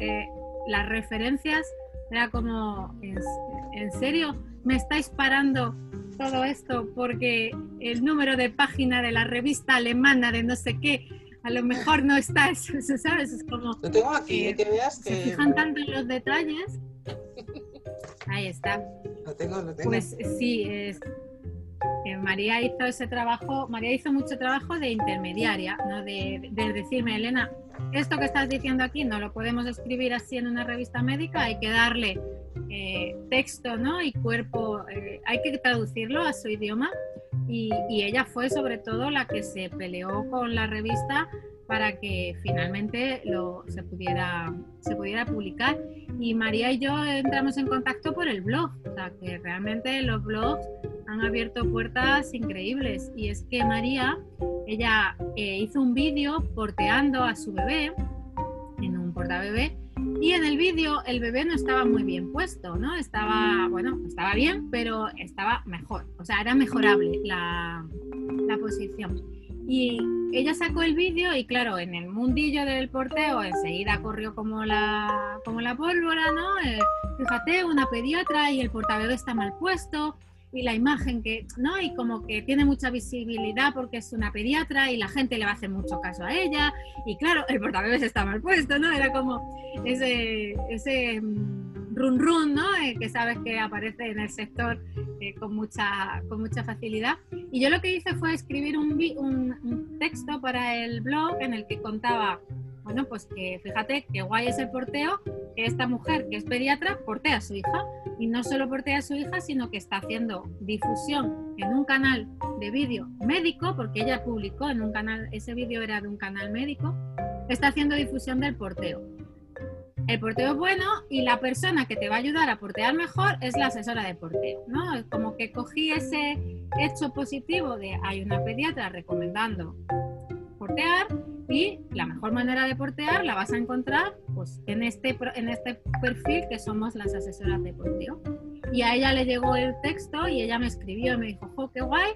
las referencias era como, ¿en serio? ¿Me estáis parando todo esto porque el número de página de la revista alemana de no sé qué, a lo mejor no está ¿sabes? Es como... Lo tengo aquí, que, veas que... Se fijan tanto en los detalles. Ahí está. Lo tengo, lo tengo. Pues sí, es, María hizo ese trabajo, María hizo mucho trabajo de intermediaria, ¿no? de, de, decirme, Elena, esto que estás diciendo aquí no lo podemos escribir así en una revista médica, hay que darle eh, texto ¿no? y cuerpo, eh, hay que traducirlo a su idioma y, ella fue sobre todo la que se peleó con la revista para que finalmente lo, se, pudiera, se pudiera publicar. Y María y yo entramos en contacto por el blog, o sea que realmente los blogs han abierto puertas increíbles. Y es que María, ella eh, hizo un vídeo porteando a su bebé en un portabebé Y en el vídeo el bebé no estaba muy bien puesto, ¿no? Estaba, bueno, estaba bien, pero estaba mejor. O sea, era mejorable la, la posición. Y ella sacó el vídeo y claro, en el mundillo del porteo enseguida corrió como la, como la pólvora, ¿no? Eh, fíjate, una pediatra y el portabebé está mal puesto y la imagen que, ¿no? Y como que tiene mucha visibilidad porque es una pediatra y la gente le va a hacer mucho caso a ella. Y claro, el portabebés está mal puesto, ¿no? Era como ese, ese mm, run run, ¿no? Eh, que sabes que aparece en el sector eh, con, mucha, con mucha facilidad. Y yo lo que hice fue escribir un, un, un texto para el blog en el que contaba bueno, pues que fíjate qué guay es el porteo, que esta mujer que es pediatra portea a su hija. Y no solo portea a su hija, sino que está haciendo difusión en un canal de vídeo médico, porque ella publicó en un canal, ese vídeo era de un canal médico, está haciendo difusión del porteo. El porteo es bueno y la persona que te va a ayudar a portear mejor es la asesora de porteo, ¿no? Es como que cogí ese hecho positivo de hay una pediatra recomendando portear y la mejor manera de portear la vas a encontrar pues, en, este, en este perfil que somos las asesoras de porteo. Y a ella le llegó el texto y ella me escribió y me dijo, jo, qué guay,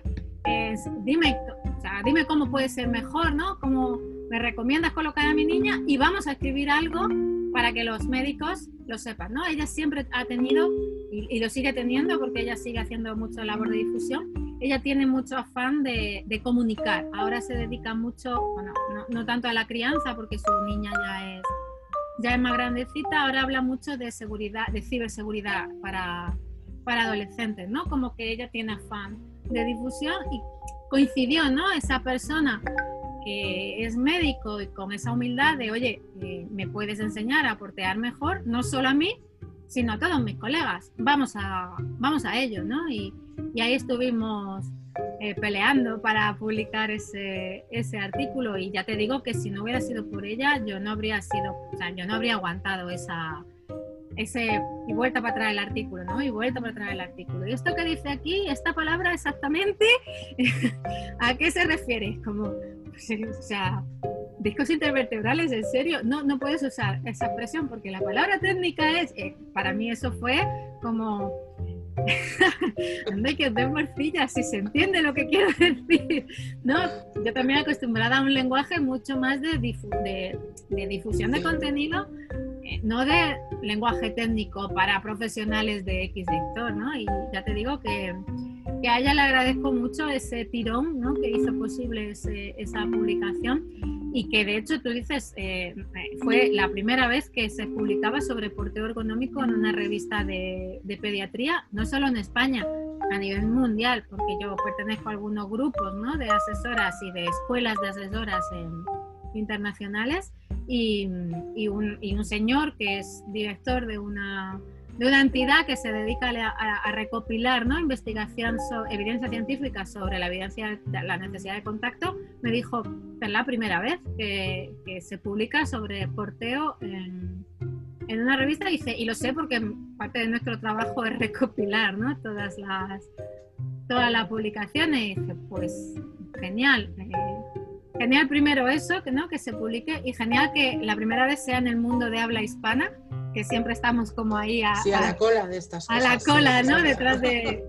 dime, o sea, dime cómo puede ser mejor, ¿no? ¿Cómo me recomiendas colocar a mi niña? Y vamos a escribir algo para que los médicos lo sepan, ¿no? Ella siempre ha tenido, y, lo sigue teniendo porque ella sigue haciendo mucha labor de difusión, ella tiene mucho afán de, comunicar. Ahora se dedica mucho, bueno, no, tanto a la crianza porque su niña ya es, ya es más grandecita, ahora habla mucho de seguridad, de ciberseguridad para, para adolescentes, ¿no? Como que ella tiene afán de difusión y coincidió, ¿no? Esa persona que es médico y con esa humildad de, oye, eh, me puedes enseñar a portear mejor, no solo a mí, sino a todos mis colegas. Vamos a, vamos a ello, ¿no? Y, y ahí estuvimos eh, peleando para publicar ese, ese artículo y ya te digo que si no hubiera sido por ella, yo no habría sido, o sea, yo no habría aguantado esa, ese y vuelta para atrás el artículo, ¿no? Y vuelta para atrás el artículo. Y esto que dice aquí, esta palabra exactamente, ¿a qué se refiere? Como o sea, discos intervertebrales, en serio, no, no puedes usar esa expresión porque la palabra técnica es, eh, para mí eso fue como, anda que os den morcilla, si se entiende lo que quiero decir, ¿no? Yo también acostumbrada a un lenguaje mucho más de, de, de difusión de contenido, no de lenguaje técnico para profesionales de X sector, ¿no? Y ya te digo que que a ella le agradezco mucho ese tirón ¿no? que hizo posible esa publicación y que de hecho tú dices, eh, fue la primera vez que se publicaba sobre porteo ergonómico en una revista de, de, pediatría, no solo en España, a nivel mundial, porque yo pertenezco a algunos grupos ¿no? de asesoras y de escuelas de asesoras internacionales y, un, señor que es director de una de una entidad que se dedica a, recopilar ¿no? investigación, evidencia científica sobre la evidencia la necesidad de contacto, me dijo es la primera vez que, se publica sobre porteo en, una revista y, y lo sé porque parte de nuestro trabajo es recopilar ¿no? todas las todas las publicaciones y dije, pues genial. Eh, genial primero eso, que, ¿no? que se publique y genial que la primera vez sea en el mundo de habla hispana que siempre estamos como ahí a, a, la cola de estas cosas. A la cola, ¿no? Detrás de,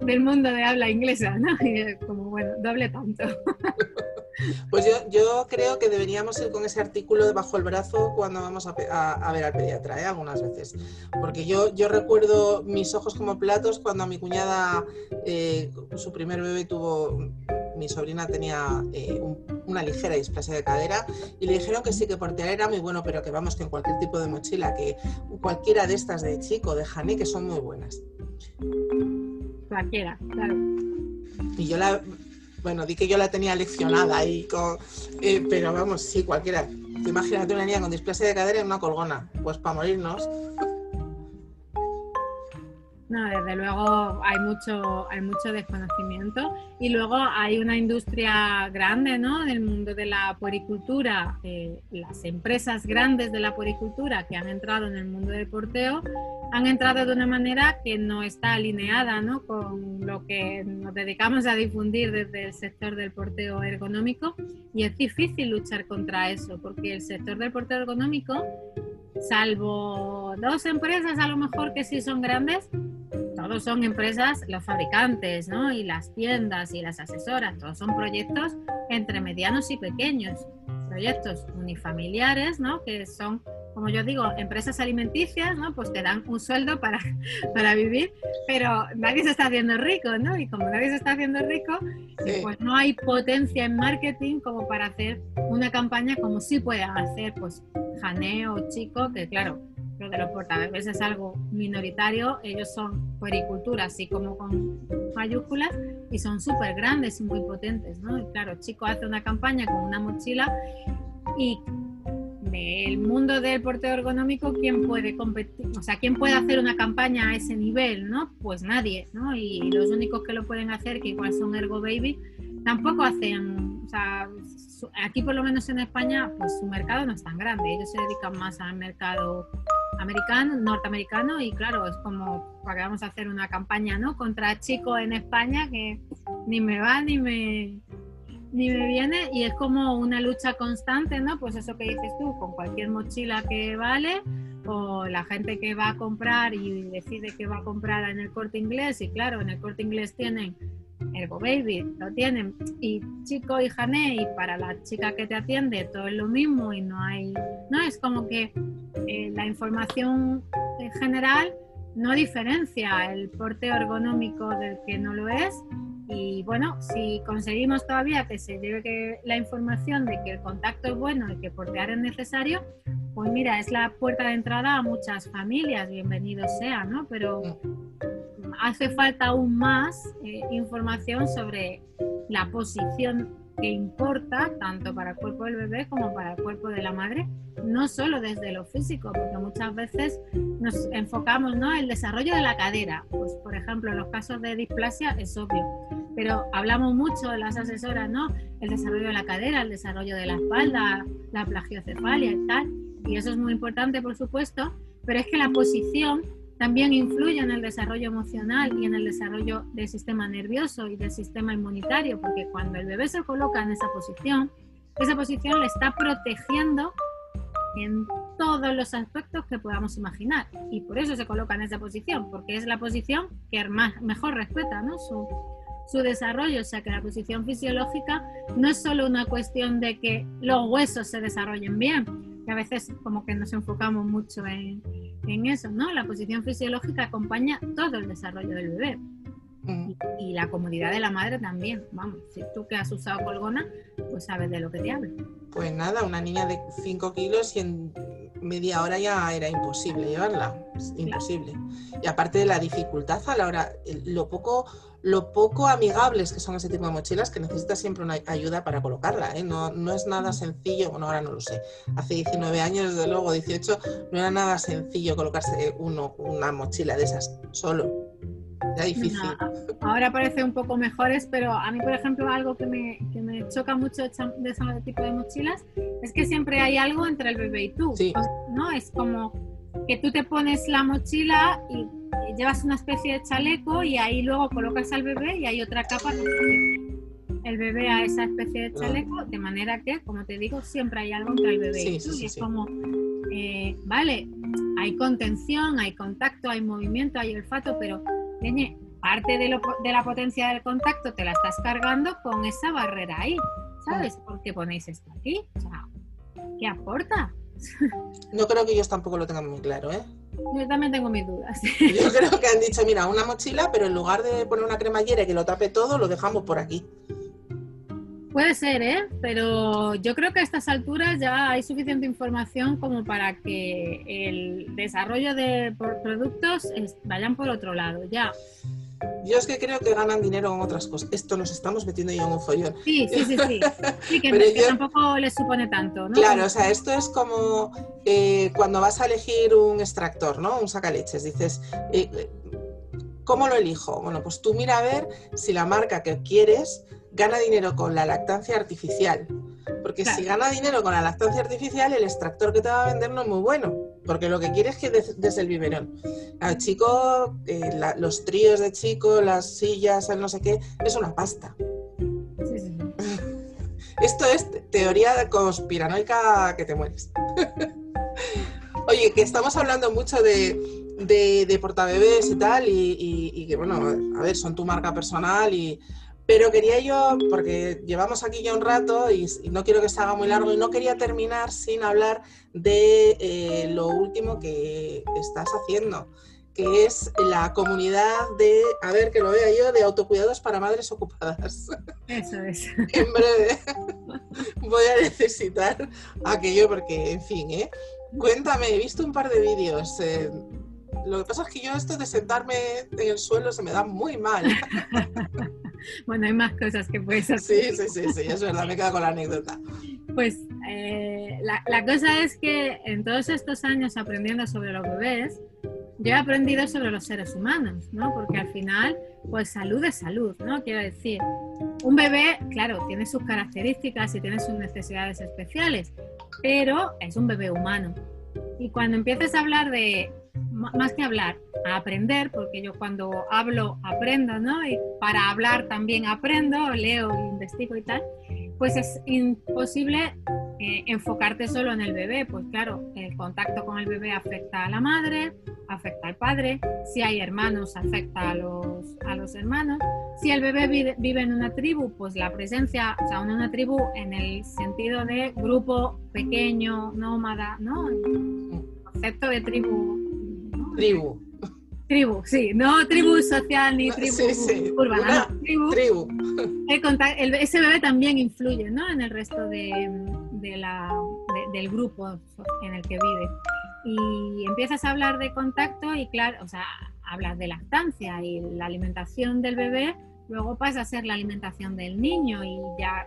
del mundo de habla inglesa, ¿no? Y como, bueno, doble tanto. Pues yo, yo creo que deberíamos ir con ese artículo bajo el brazo cuando vamos a, a, ver al pediatra, ¿eh? algunas veces. Porque yo, yo recuerdo mis ojos como platos cuando mi cuñada, eh, su primer bebé tuvo mi sobrina tenía eh, una ligera displasia de cadera y le dijeron que sí, que portear era muy bueno, pero que vamos, que en cualquier tipo de mochila, que cualquiera de estas de chico, de Jané, que son muy buenas. Cualquiera, claro. Y yo la, bueno, di que yo la tenía leccionada y con, eh, pero vamos, sí, cualquiera. Imagínate una niña con displasia de cadera en una colgona, pues para morirnos. No, desde luego hay mucho, hay mucho desconocimiento y luego hay una industria grande ¿no? del mundo de la puericultura, eh, las empresas grandes de la puericultura que han entrado en el mundo del porteo han entrado de una manera que no está alineada ¿no? con lo que nos dedicamos a difundir desde el sector del porteo ergonómico y es difícil luchar contra eso porque el sector del porteo ergonómico salvo dos empresas a lo mejor que sí son grandes, todos son empresas, los fabricantes, ¿no? Y las tiendas y las asesoras, todos son proyectos entre medianos y pequeños, proyectos unifamiliares, ¿no? Que son, como yo digo, empresas alimenticias, ¿no? Pues te dan un sueldo para, para vivir, pero nadie se está haciendo rico, ¿no? Y como nadie se está haciendo rico, pues no hay potencia en marketing como para hacer una campaña como sí pueden hacer, pues, Janeo, Chico, que claro, lo de los portabebés es algo minoritario, ellos son puericultura, así como con mayúsculas, y son súper grandes y muy potentes, ¿no? Y claro, Chico hace una campaña con una mochila y del mundo del porteo ergonómico, ¿quién puede competir? O sea, ¿quién puede hacer una campaña a ese nivel, no? Pues nadie, ¿no? Y los únicos que lo pueden hacer, que igual son Ergo Baby, tampoco hacen, o sea, aquí por lo menos en España, pues su mercado no es tan grande, ellos se dedican más al mercado americano, norteamericano y claro, es como para que vamos a hacer una campaña, ¿no? Contra Chico en España que ni me va ni me ni me viene y es como una lucha constante, ¿no? Pues eso que dices tú, con cualquier mochila que vale o la gente que va a comprar y decide que va a comprar en el corte inglés y claro, en el corte inglés tienen Ergo Baby, lo tienen. Y Chico y Jané y para la chica que te atiende todo es lo mismo y no hay, no es como que eh, la información en general no diferencia el porte ergonómico del que no lo es y bueno, si conseguimos todavía que se lleve la información de que el contacto es bueno y que portear es necesario, pues mira, es la puerta de entrada a muchas familias, bienvenido sea, ¿no? Pero hace falta aún más eh, información sobre la posición que importa tanto para el cuerpo del bebé como para el cuerpo de la madre, no solo desde lo físico, porque muchas veces nos enfocamos ¿no? en el desarrollo de la cadera. Pues, por ejemplo, en los casos de displasia es obvio, pero hablamos mucho las asesoras, ¿no? El desarrollo de la cadera, el desarrollo de la espalda, la plagiocefalia y tal. Y eso es muy importante, por supuesto, pero es que la posición también influye en el desarrollo emocional y en el desarrollo del sistema nervioso y del sistema inmunitario, porque cuando el bebé se coloca en esa posición, esa posición le está protegiendo en todos los aspectos que podamos imaginar. Y por eso se coloca en esa posición, porque es la posición que más, mejor respeta ¿no? su, su desarrollo. O sea que la posición fisiológica no es solo una cuestión de que los huesos se desarrollen bien, que a veces como que nos enfocamos mucho en, en eso, ¿no? La posición fisiológica acompaña todo el desarrollo del bebé. Mm. Y, la comodidad de la madre también. Vamos, si tú que has usado colgona, pues sabes de lo que te hablo. Pues nada, una niña de 5 kilos y en media hora ya era imposible llevarla. imposible. Y aparte de la dificultad a la hora, lo poco, lo poco amigables que son ese tipo de mochilas, que necesitas siempre una ayuda para colocarla. ¿eh? No, no es nada sencillo, bueno, ahora no lo sé. Hace 19 años, desde luego, 18, no era nada sencillo colocarse uno, una mochila de esas solo difícil. ahora parece un poco mejores, pero a mí, por ejemplo, algo que me, que me choca mucho de ese tipo de mochilas es que siempre hay algo entre el bebé y tú. ¿no? Es como que tú te pones la mochila y llevas una especie de chaleco y ahí luego colocas al bebé y hay otra capa que el bebé a esa especie de chaleco, de manera que, como te digo, siempre hay algo entre el bebé y tú. y es como, eh, vale, hay contención, hay contacto, hay movimiento, hay olfato, pero parte de, la potencia del contacto te la estás cargando con esa barrera ahí, ¿sabes? ¿Por qué ponéis esto aquí? O sea, ¿qué aporta? No creo que ellos tampoco lo tengan muy claro, ¿eh? Yo también tengo mis dudas. Yo creo que han dicho, mira, una mochila, pero en lugar de poner una cremallera y que lo tape todo, lo dejamos por aquí. Puede ser, ¿eh? Pero yo creo que a estas alturas ya hay suficiente información como para que el desarrollo de productos vayan por otro lado, ya. Yo es que creo que ganan dinero en otras cosas. Esto nos estamos metiendo ya en un follón. Sí, sí, sí, sí. Sí, que, tampoco les supone tanto, ¿no? Claro, o sea, esto es como eh, cuando vas a elegir un extractor, ¿no? Un sacaleches. Dices, eh, ¿cómo lo elijo? Bueno, pues tú mira a ver si la marca que quieres gana dinero con la lactancia artificial. Porque si gana dinero con la lactancia artificial, el extractor que te va a vender no es muy bueno. Porque lo que quiere es que des, el biberón. Al chico, eh, los tríos de chicos, las sillas, el no sé qué, es una pasta. Esto es teoría conspiranoica que te mueres. Oye, que estamos hablando mucho de, de, portabebés y tal, y, que bueno, a ver, son tu marca personal y... Pero quería yo, porque llevamos aquí ya un rato y, no quiero que se haga muy largo, y no quería terminar sin hablar de eh, lo último que estás haciendo, que es la comunidad de, a ver que lo vea yo, de autocuidados para madres ocupadas. Eso es. en breve voy a necesitar aquello porque, en fin, ¿eh? Cuéntame, he visto un par de vídeos. Eh, lo que pasa es que yo esto de sentarme en el suelo se me da muy mal. bueno, hay más cosas que puedes hacer. Sí, sí, sí, sí, es verdad, me quedo con la anécdota. Pues eh, la, la, cosa es que en todos estos años aprendiendo sobre los bebés, yo he aprendido sobre los seres humanos, ¿no? Porque al final, pues salud es salud, ¿no? Quiero decir, un bebé, claro, tiene sus características y tiene sus necesidades especiales, pero es un bebé humano. Y cuando empieces a hablar de, más que hablar, a aprender, porque yo cuando hablo aprendo, ¿no? Y para hablar también aprendo, leo, investigo y tal, pues es imposible eh, enfocarte solo en el bebé, pues claro, el contacto con el bebé afecta a la madre, afecta al padre, si hay hermanos afecta a los, a los hermanos, si el bebé vive, en una tribu, pues la presencia, o sea, en una tribu en el sentido de grupo pequeño, nómada, ¿no? El concepto de tribu. Tribu. Tribu, sí, no tribu social ni tribu urbana, tribu. ese bebé también influye ¿no? en el resto de, la, del grupo en el que vive. Y empiezas a hablar de contacto y claro, o sea, hablas de lactancia y la alimentación del bebé, luego pasa a ser la alimentación del niño y ya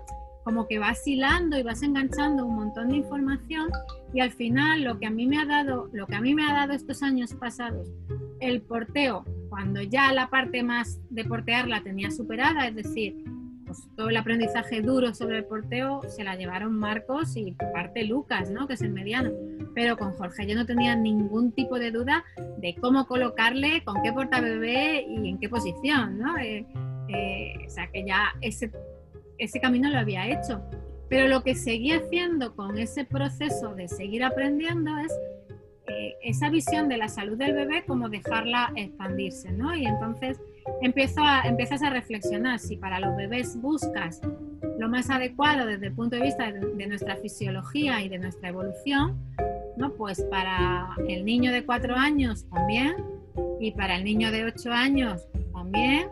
como que vas hilando y vas enganchando un montón de información y al final lo que a mí me ha dado, lo que a mí me ha dado estos años pasados, el porteo, cuando ya la parte más de portear la tenía superada, es decir, pues todo el aprendizaje duro sobre el porteo se la llevaron Marcos y parte Lucas, ¿no? que es el mediano. Pero con Jorge yo no tenía ningún tipo de duda de cómo colocarle, con qué porta bebé y en qué posición. ¿no? Eh, eh, o sea que ya ese, ese camino lo había hecho. Pero lo que seguí haciendo con ese proceso de seguir aprendiendo es eh, esa visión de la salud del bebé como dejarla expandirse, ¿no? Y entonces empiezo a, empiezas a reflexionar si para los bebés buscas lo más adecuado desde el punto de vista de, nuestra fisiología y de nuestra evolución, ¿no? Pues para el niño de cuatro años también, y para el niño de ocho años también,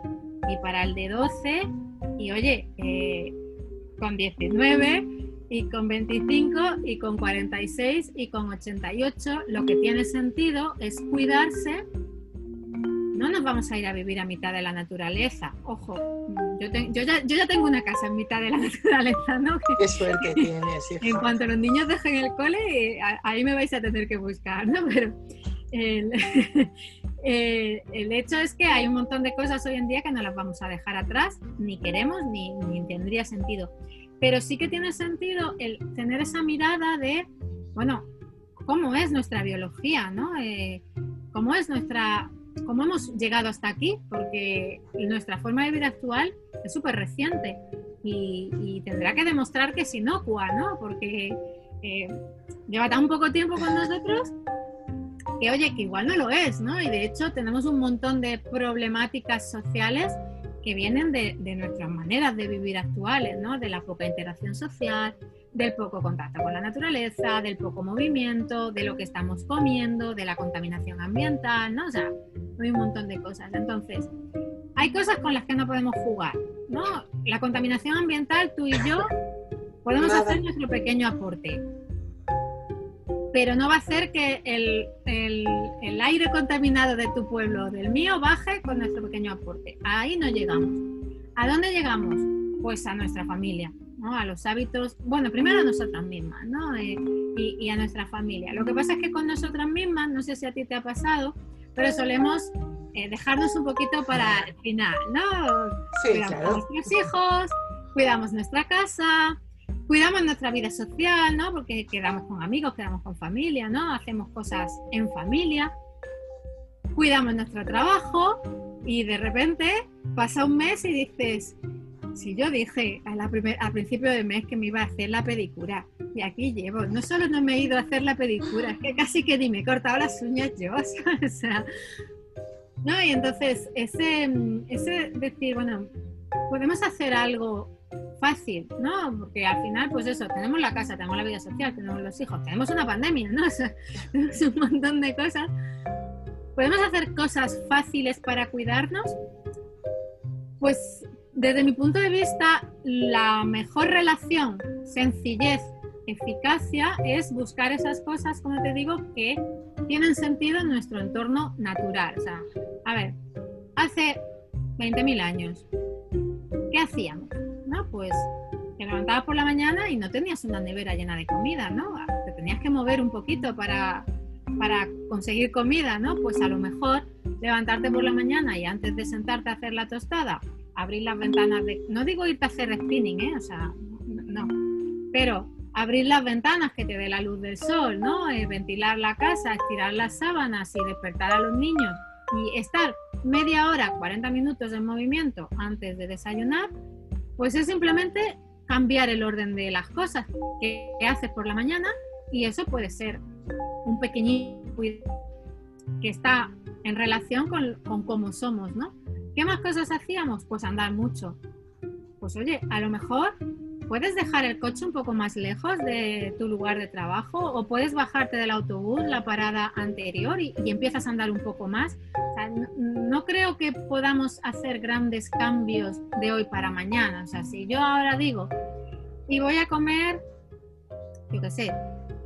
y para el de 12, y oye, eh, con 19, y con 25, y con 46, y con 88, lo que tiene sentido es cuidarse no nos vamos a ir a vivir a mitad de la naturaleza. Ojo, yo, ya, tengo una casa en mitad de la naturaleza, ¿no? Qué suerte tienes. En cuanto los niños dejen el cole, ahí me vais a tener que buscar, ¿no? Pero el, hecho es que hay un montón de cosas hoy en día que no las vamos a dejar atrás, ni queremos, ni, tendría sentido. Pero sí que tiene sentido el tener esa mirada de, bueno, cómo es nuestra biología, ¿no? Eh, cómo es nuestra cómo hemos llegado hasta aquí, porque nuestra forma de vida actual es súper reciente y, tendrá que demostrar que es inocua, ¿no? Porque eh, lleva tan poco tiempo con nosotros que, oye, que igual no lo es, ¿no? Y de hecho tenemos un montón de problemáticas sociales que vienen de, de nuestras maneras de vivir actuales, ¿no? De la poca interacción social, del poco contacto con la naturaleza, del poco movimiento, de lo que estamos comiendo, de la contaminación ambiental, ¿no? O sea, hay un montón de cosas. Entonces, hay cosas con las que no podemos jugar, ¿no? La contaminación ambiental, tú y yo podemos hacer nuestro pequeño aporte, pero no va a hacer que el, el, el aire contaminado de tu pueblo, del mío, baje con nuestro pequeño aporte. Ahí no llegamos. ¿A dónde llegamos? Pues a nuestra familia a los hábitos, bueno, primero a nosotras mismas, ¿no? Eh, y, a nuestra familia. Lo que pasa es que con nosotras mismas, no sé si a ti te ha pasado, pero solemos eh, dejarnos un poquito para el final, ¿no? Sí, cuidamos claro. a nuestros hijos, cuidamos nuestra casa, cuidamos nuestra vida social, ¿no? Porque quedamos con amigos, quedamos con familia, ¿no? Hacemos cosas en familia, cuidamos nuestro trabajo y de repente pasa un mes y dices, si yo dije a, la primer, a principio de mes que me iba a hacer la pedicura, y aquí llevo, no solo no me he ido a hacer la pedicura, es que casi que ni me he cortado las uñas yo, o sea, ¿no? Y entonces, ese, ese decir, bueno, podemos hacer algo fácil, ¿no? Porque al final, pues eso, tenemos la casa, tenemos la vida social, tenemos los hijos, tenemos una pandemia, ¿no? O tenemos un montón de cosas. ¿Podemos hacer cosas fáciles para cuidarnos? Pues desde mi punto de vista, la mejor relación, sencillez, eficacia es buscar esas cosas, como te digo, que tienen sentido en nuestro entorno natural. O sea, a ver, hace 20.000 años, ¿qué hacíamos? ¿No? Pues te levantabas por la mañana y no tenías una nevera llena de comida, ¿no? Te tenías que mover un poquito para, para conseguir comida, ¿no? Pues a lo mejor levantarte por la mañana y antes de sentarte a hacer la tostada, abrir las ventanas de... No digo irte a hacer spinning, ¿eh? O sea, no. Pero abrir las ventanas que te dé la luz del sol, ¿no? Eh, ventilar la casa, estirar las sábanas y despertar a los niños y estar media hora, 40 minutos en movimiento antes de desayunar, pues es simplemente cambiar el orden de las cosas que, haces por la mañana y eso puede ser un pequeñito que está en relación con, con cómo somos, ¿no? ¿Qué más cosas hacíamos? Pues andar mucho. Pues oye, a lo mejor puedes dejar el coche un poco más lejos de tu lugar de trabajo o puedes bajarte del autobús la parada anterior y, empiezas a andar un poco más. No, creo que podamos hacer grandes cambios de hoy para mañana. O sea, si yo ahora digo, y voy a comer, yo qué sé,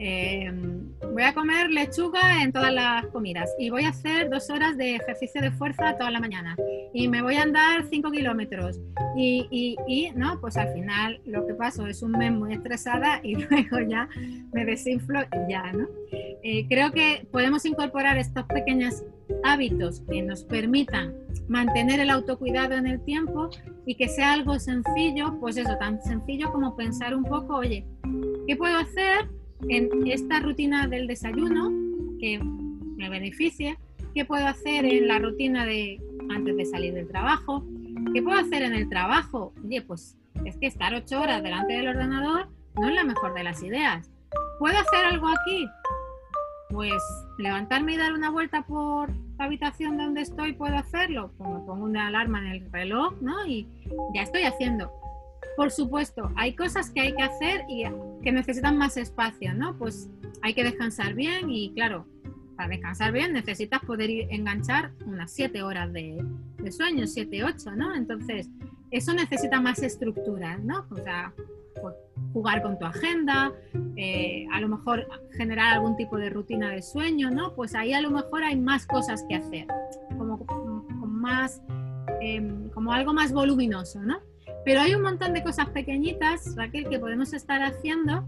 Em, voy a comer lechuga en todas las comidas y voy a hacer dos horas de ejercicio de fuerza toda la mañana y me voy a andar cinco kilómetros y, y, no, pues al final lo que paso es un mes muy estresada y luego ya me desinflo y ya, ¿no? Eh, creo que podemos incorporar estos pequeños hábitos que nos permitan mantener el autocuidado en el tiempo y que sea algo sencillo, pues eso, tan sencillo como pensar un poco, oye, ¿qué puedo hacer? En esta rutina del desayuno que me beneficia, qué puedo hacer en la rutina de antes de salir del trabajo, qué puedo hacer en el trabajo. Oye, pues es que estar ocho horas delante del ordenador no es la mejor de las ideas. ¿Puedo hacer algo aquí? Pues levantarme y dar una vuelta por la habitación donde estoy, puedo hacerlo. Pues me pongo una alarma en el reloj, ¿no? Y ya estoy haciendo. Por supuesto, hay cosas que hay que hacer y que necesitan más espacio, ¿no? Pues hay que descansar bien y claro, para descansar bien necesitas poder enganchar unas 7 horas de, sueño, 7, 8, ¿no? Entonces, eso necesita más estructura, ¿no? O sea, pues, jugar con tu agenda, eh, a lo mejor generar algún tipo de rutina de sueño, ¿no? Pues ahí a lo mejor hay más cosas que hacer, como, más, em, como algo más voluminoso, ¿no? Pero hay un montón de cosas pequeñitas, Raquel, que podemos estar haciendo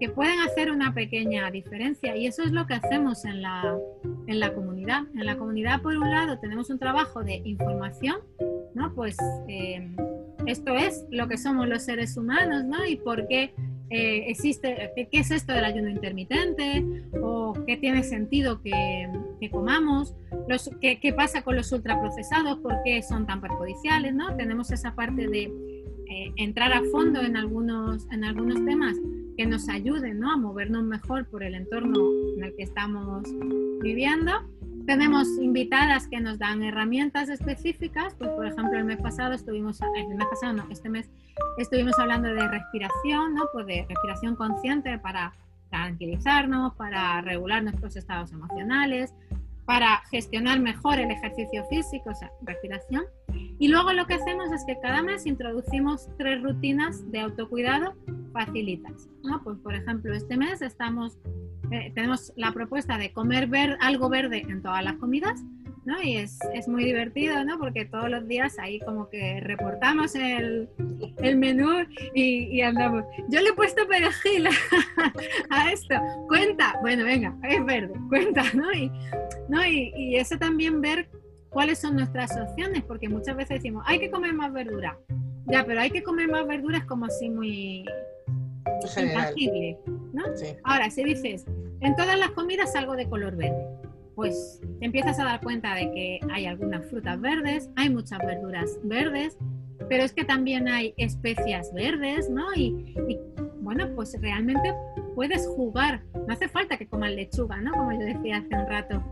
que pueden hacer una pequeña diferencia y eso es lo que hacemos en la, en la comunidad. En la comunidad, por un lado, tenemos un trabajo de información, ¿no? Pues eh, esto es lo que somos los seres humanos, ¿no? Y por qué eh, existe, qué, es esto del ayuno intermitente o qué tiene sentido que, que comamos, los, qué, qué, pasa con los ultraprocesados, por qué son tan perjudiciales, ¿no? Tenemos esa parte de eh, entrar a fondo en algunos, en algunos temas que nos ayuden ¿no? a movernos mejor por el entorno en el que estamos viviendo. Tenemos invitadas que nos dan herramientas específicas, pues por ejemplo el mes pasado estuvimos, el mes pasado no, este mes estuvimos hablando de respiración, ¿no? Pues de respiración consciente para tranquilizarnos, para regular nuestros estados emocionales, para gestionar mejor el ejercicio físico, o sea, respiración. Y luego lo que hacemos es que cada mes introducimos tres rutinas de autocuidado facilitas. ¿no? Pues, por ejemplo, este mes estamos, eh, tenemos la propuesta de comer ver, algo verde en todas las comidas. ¿No? Y es, es, muy divertido, ¿no? Porque todos los días ahí como que reportamos el, el menú y, y, andamos. Yo le he puesto perejil a esto. Cuenta. Bueno, venga, es verde. Cuenta, ¿no? Y, ¿no? Y, y eso también ver cuáles son nuestras opciones, porque muchas veces decimos, hay que comer más verdura. Ya, pero hay que comer más verduras como así muy intangible, ¿no? Ahora, si dices, en todas las comidas algo de color verde, pues te empiezas a dar cuenta de que hay algunas frutas verdes, hay muchas verduras verdes, pero es que también hay especias verdes, ¿no? Y, bueno, pues realmente puedes jugar, no hace falta que comas lechuga, ¿no? Como yo decía hace un rato,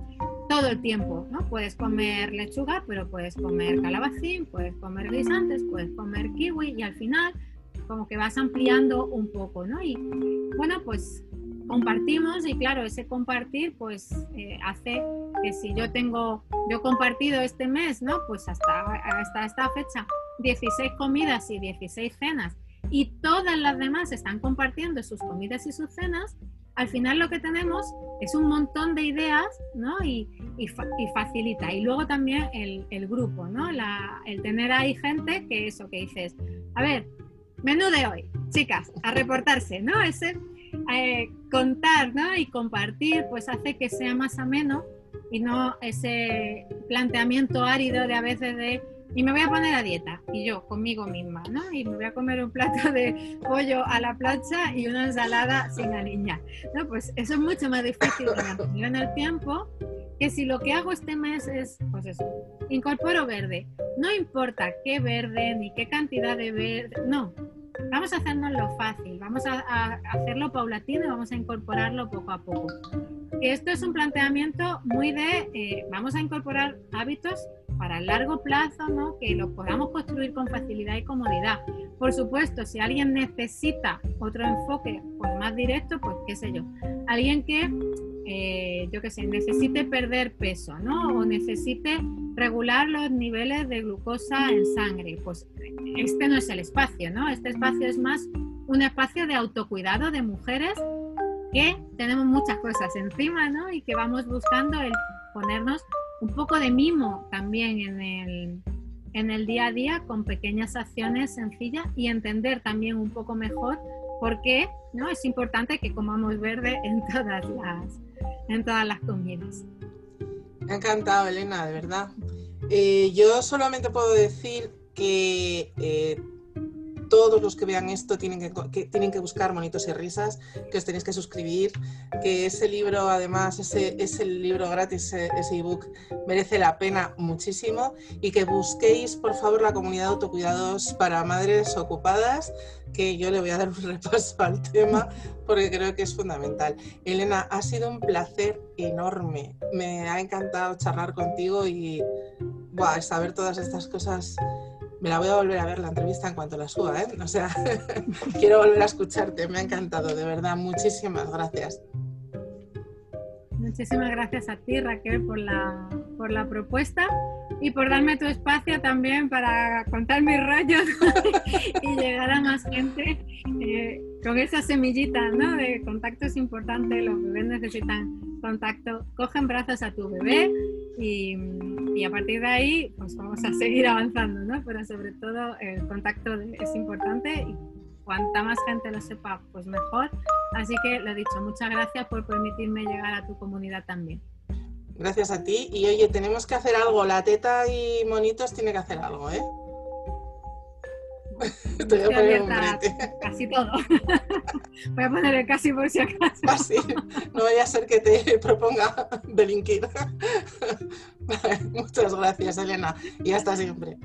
todo el tiempo, ¿no? Puedes comer lechuga, pero puedes comer calabacín, puedes comer guisantes, puedes comer kiwi y al final como que vas ampliando un poco, ¿no? Y bueno, pues compartimos y claro, ese compartir pues eh, hace que si yo tengo, yo he compartido este mes, ¿no? Pues hasta, hasta esta fecha 16 comidas y 16 cenas y todas las demás están compartiendo sus comidas y sus cenas, al final lo que tenemos es un montón de ideas, ¿no? Y, y, facilita. Y luego también el, el grupo, ¿no? El tener ahí gente que eso que dices, a ver, menú de hoy, chicas, a reportarse, ¿no? Ese eh, contar ¿no? y compartir pues hace que sea más ameno y no ese planteamiento árido de a veces de y me voy a poner a dieta y yo conmigo misma, ¿no? Y me voy a comer un plato de pollo a la plancha y una ensalada sin aliñar, ¿no? Pues eso es mucho más difícil de mantener en el tiempo que si lo que hago este mes es, pues eso, incorporo verde. No importa qué verde ni qué cantidad de verde, no, vamos a lo fácil, vamos a, hacerlo paulatino y vamos a incorporarlo poco a poco. Esto es un planteamiento muy de, eh, vamos a incorporar hábitos para largo plazo, ¿no? que lo podamos construir con facilidad y comodidad. Por supuesto, si alguien necesita otro enfoque pues, más directo, pues qué sé yo, alguien que, eh, yo qué sé, necesite perder peso, ¿no? O necesite regular los niveles de glucosa en sangre, pues este no es el espacio, ¿no? Este espacio es más un espacio de autocuidado de mujeres que tenemos muchas cosas encima, ¿no? Y que vamos buscando el ponernos un poco de mimo también en el, en el día a día con pequeñas acciones sencillas y entender también un poco mejor por qué ¿no? es importante que comamos verde en todas las, en todas las comidas. Me ha encantado, Elena, de verdad. Eh, yo solamente puedo decir que eh, todos los que vean esto tienen que, tienen que buscar Monitos y Risas, que os tenéis que suscribir, que ese libro, además, ese, ese libro gratis, ese ebook, merece la pena muchísimo y que busquéis, por favor, la comunidad de autocuidados para madres ocupadas, que yo le voy a dar un repaso al tema porque creo que es fundamental. Elena, ha sido un placer enorme. Me ha encantado charlar contigo y saber todas estas cosas me la voy a volver a ver la entrevista en cuanto la suba, ¿eh? O sea, quiero volver a escucharte, me ha encantado, de verdad, muchísimas gracias. Muchísimas gracias a ti, Raquel, por la, por la propuesta y por darme tu espacio también para contar mis rollos y llegar a más gente eh, con esa semillita ¿no? de contacto es importante, los bebés necesitan contacto, cogen brazos a tu bebé y, a partir de ahí pues vamos a seguir avanzando, ¿no? Pero sobre todo el contacto es importante y cuanta más gente lo sepa, pues mejor. Así que lo dicho, muchas gracias por permitirme llegar a tu comunidad también. Gracias a ti. Y oye, tenemos que hacer algo. La teta y monitos tiene que hacer algo, ¿eh? Te voy a casi todo. voy a poner el casi por si acaso. Casi. No vaya a ser que te proponga delinquir. Muchas gracias, Elena. Y hasta siempre.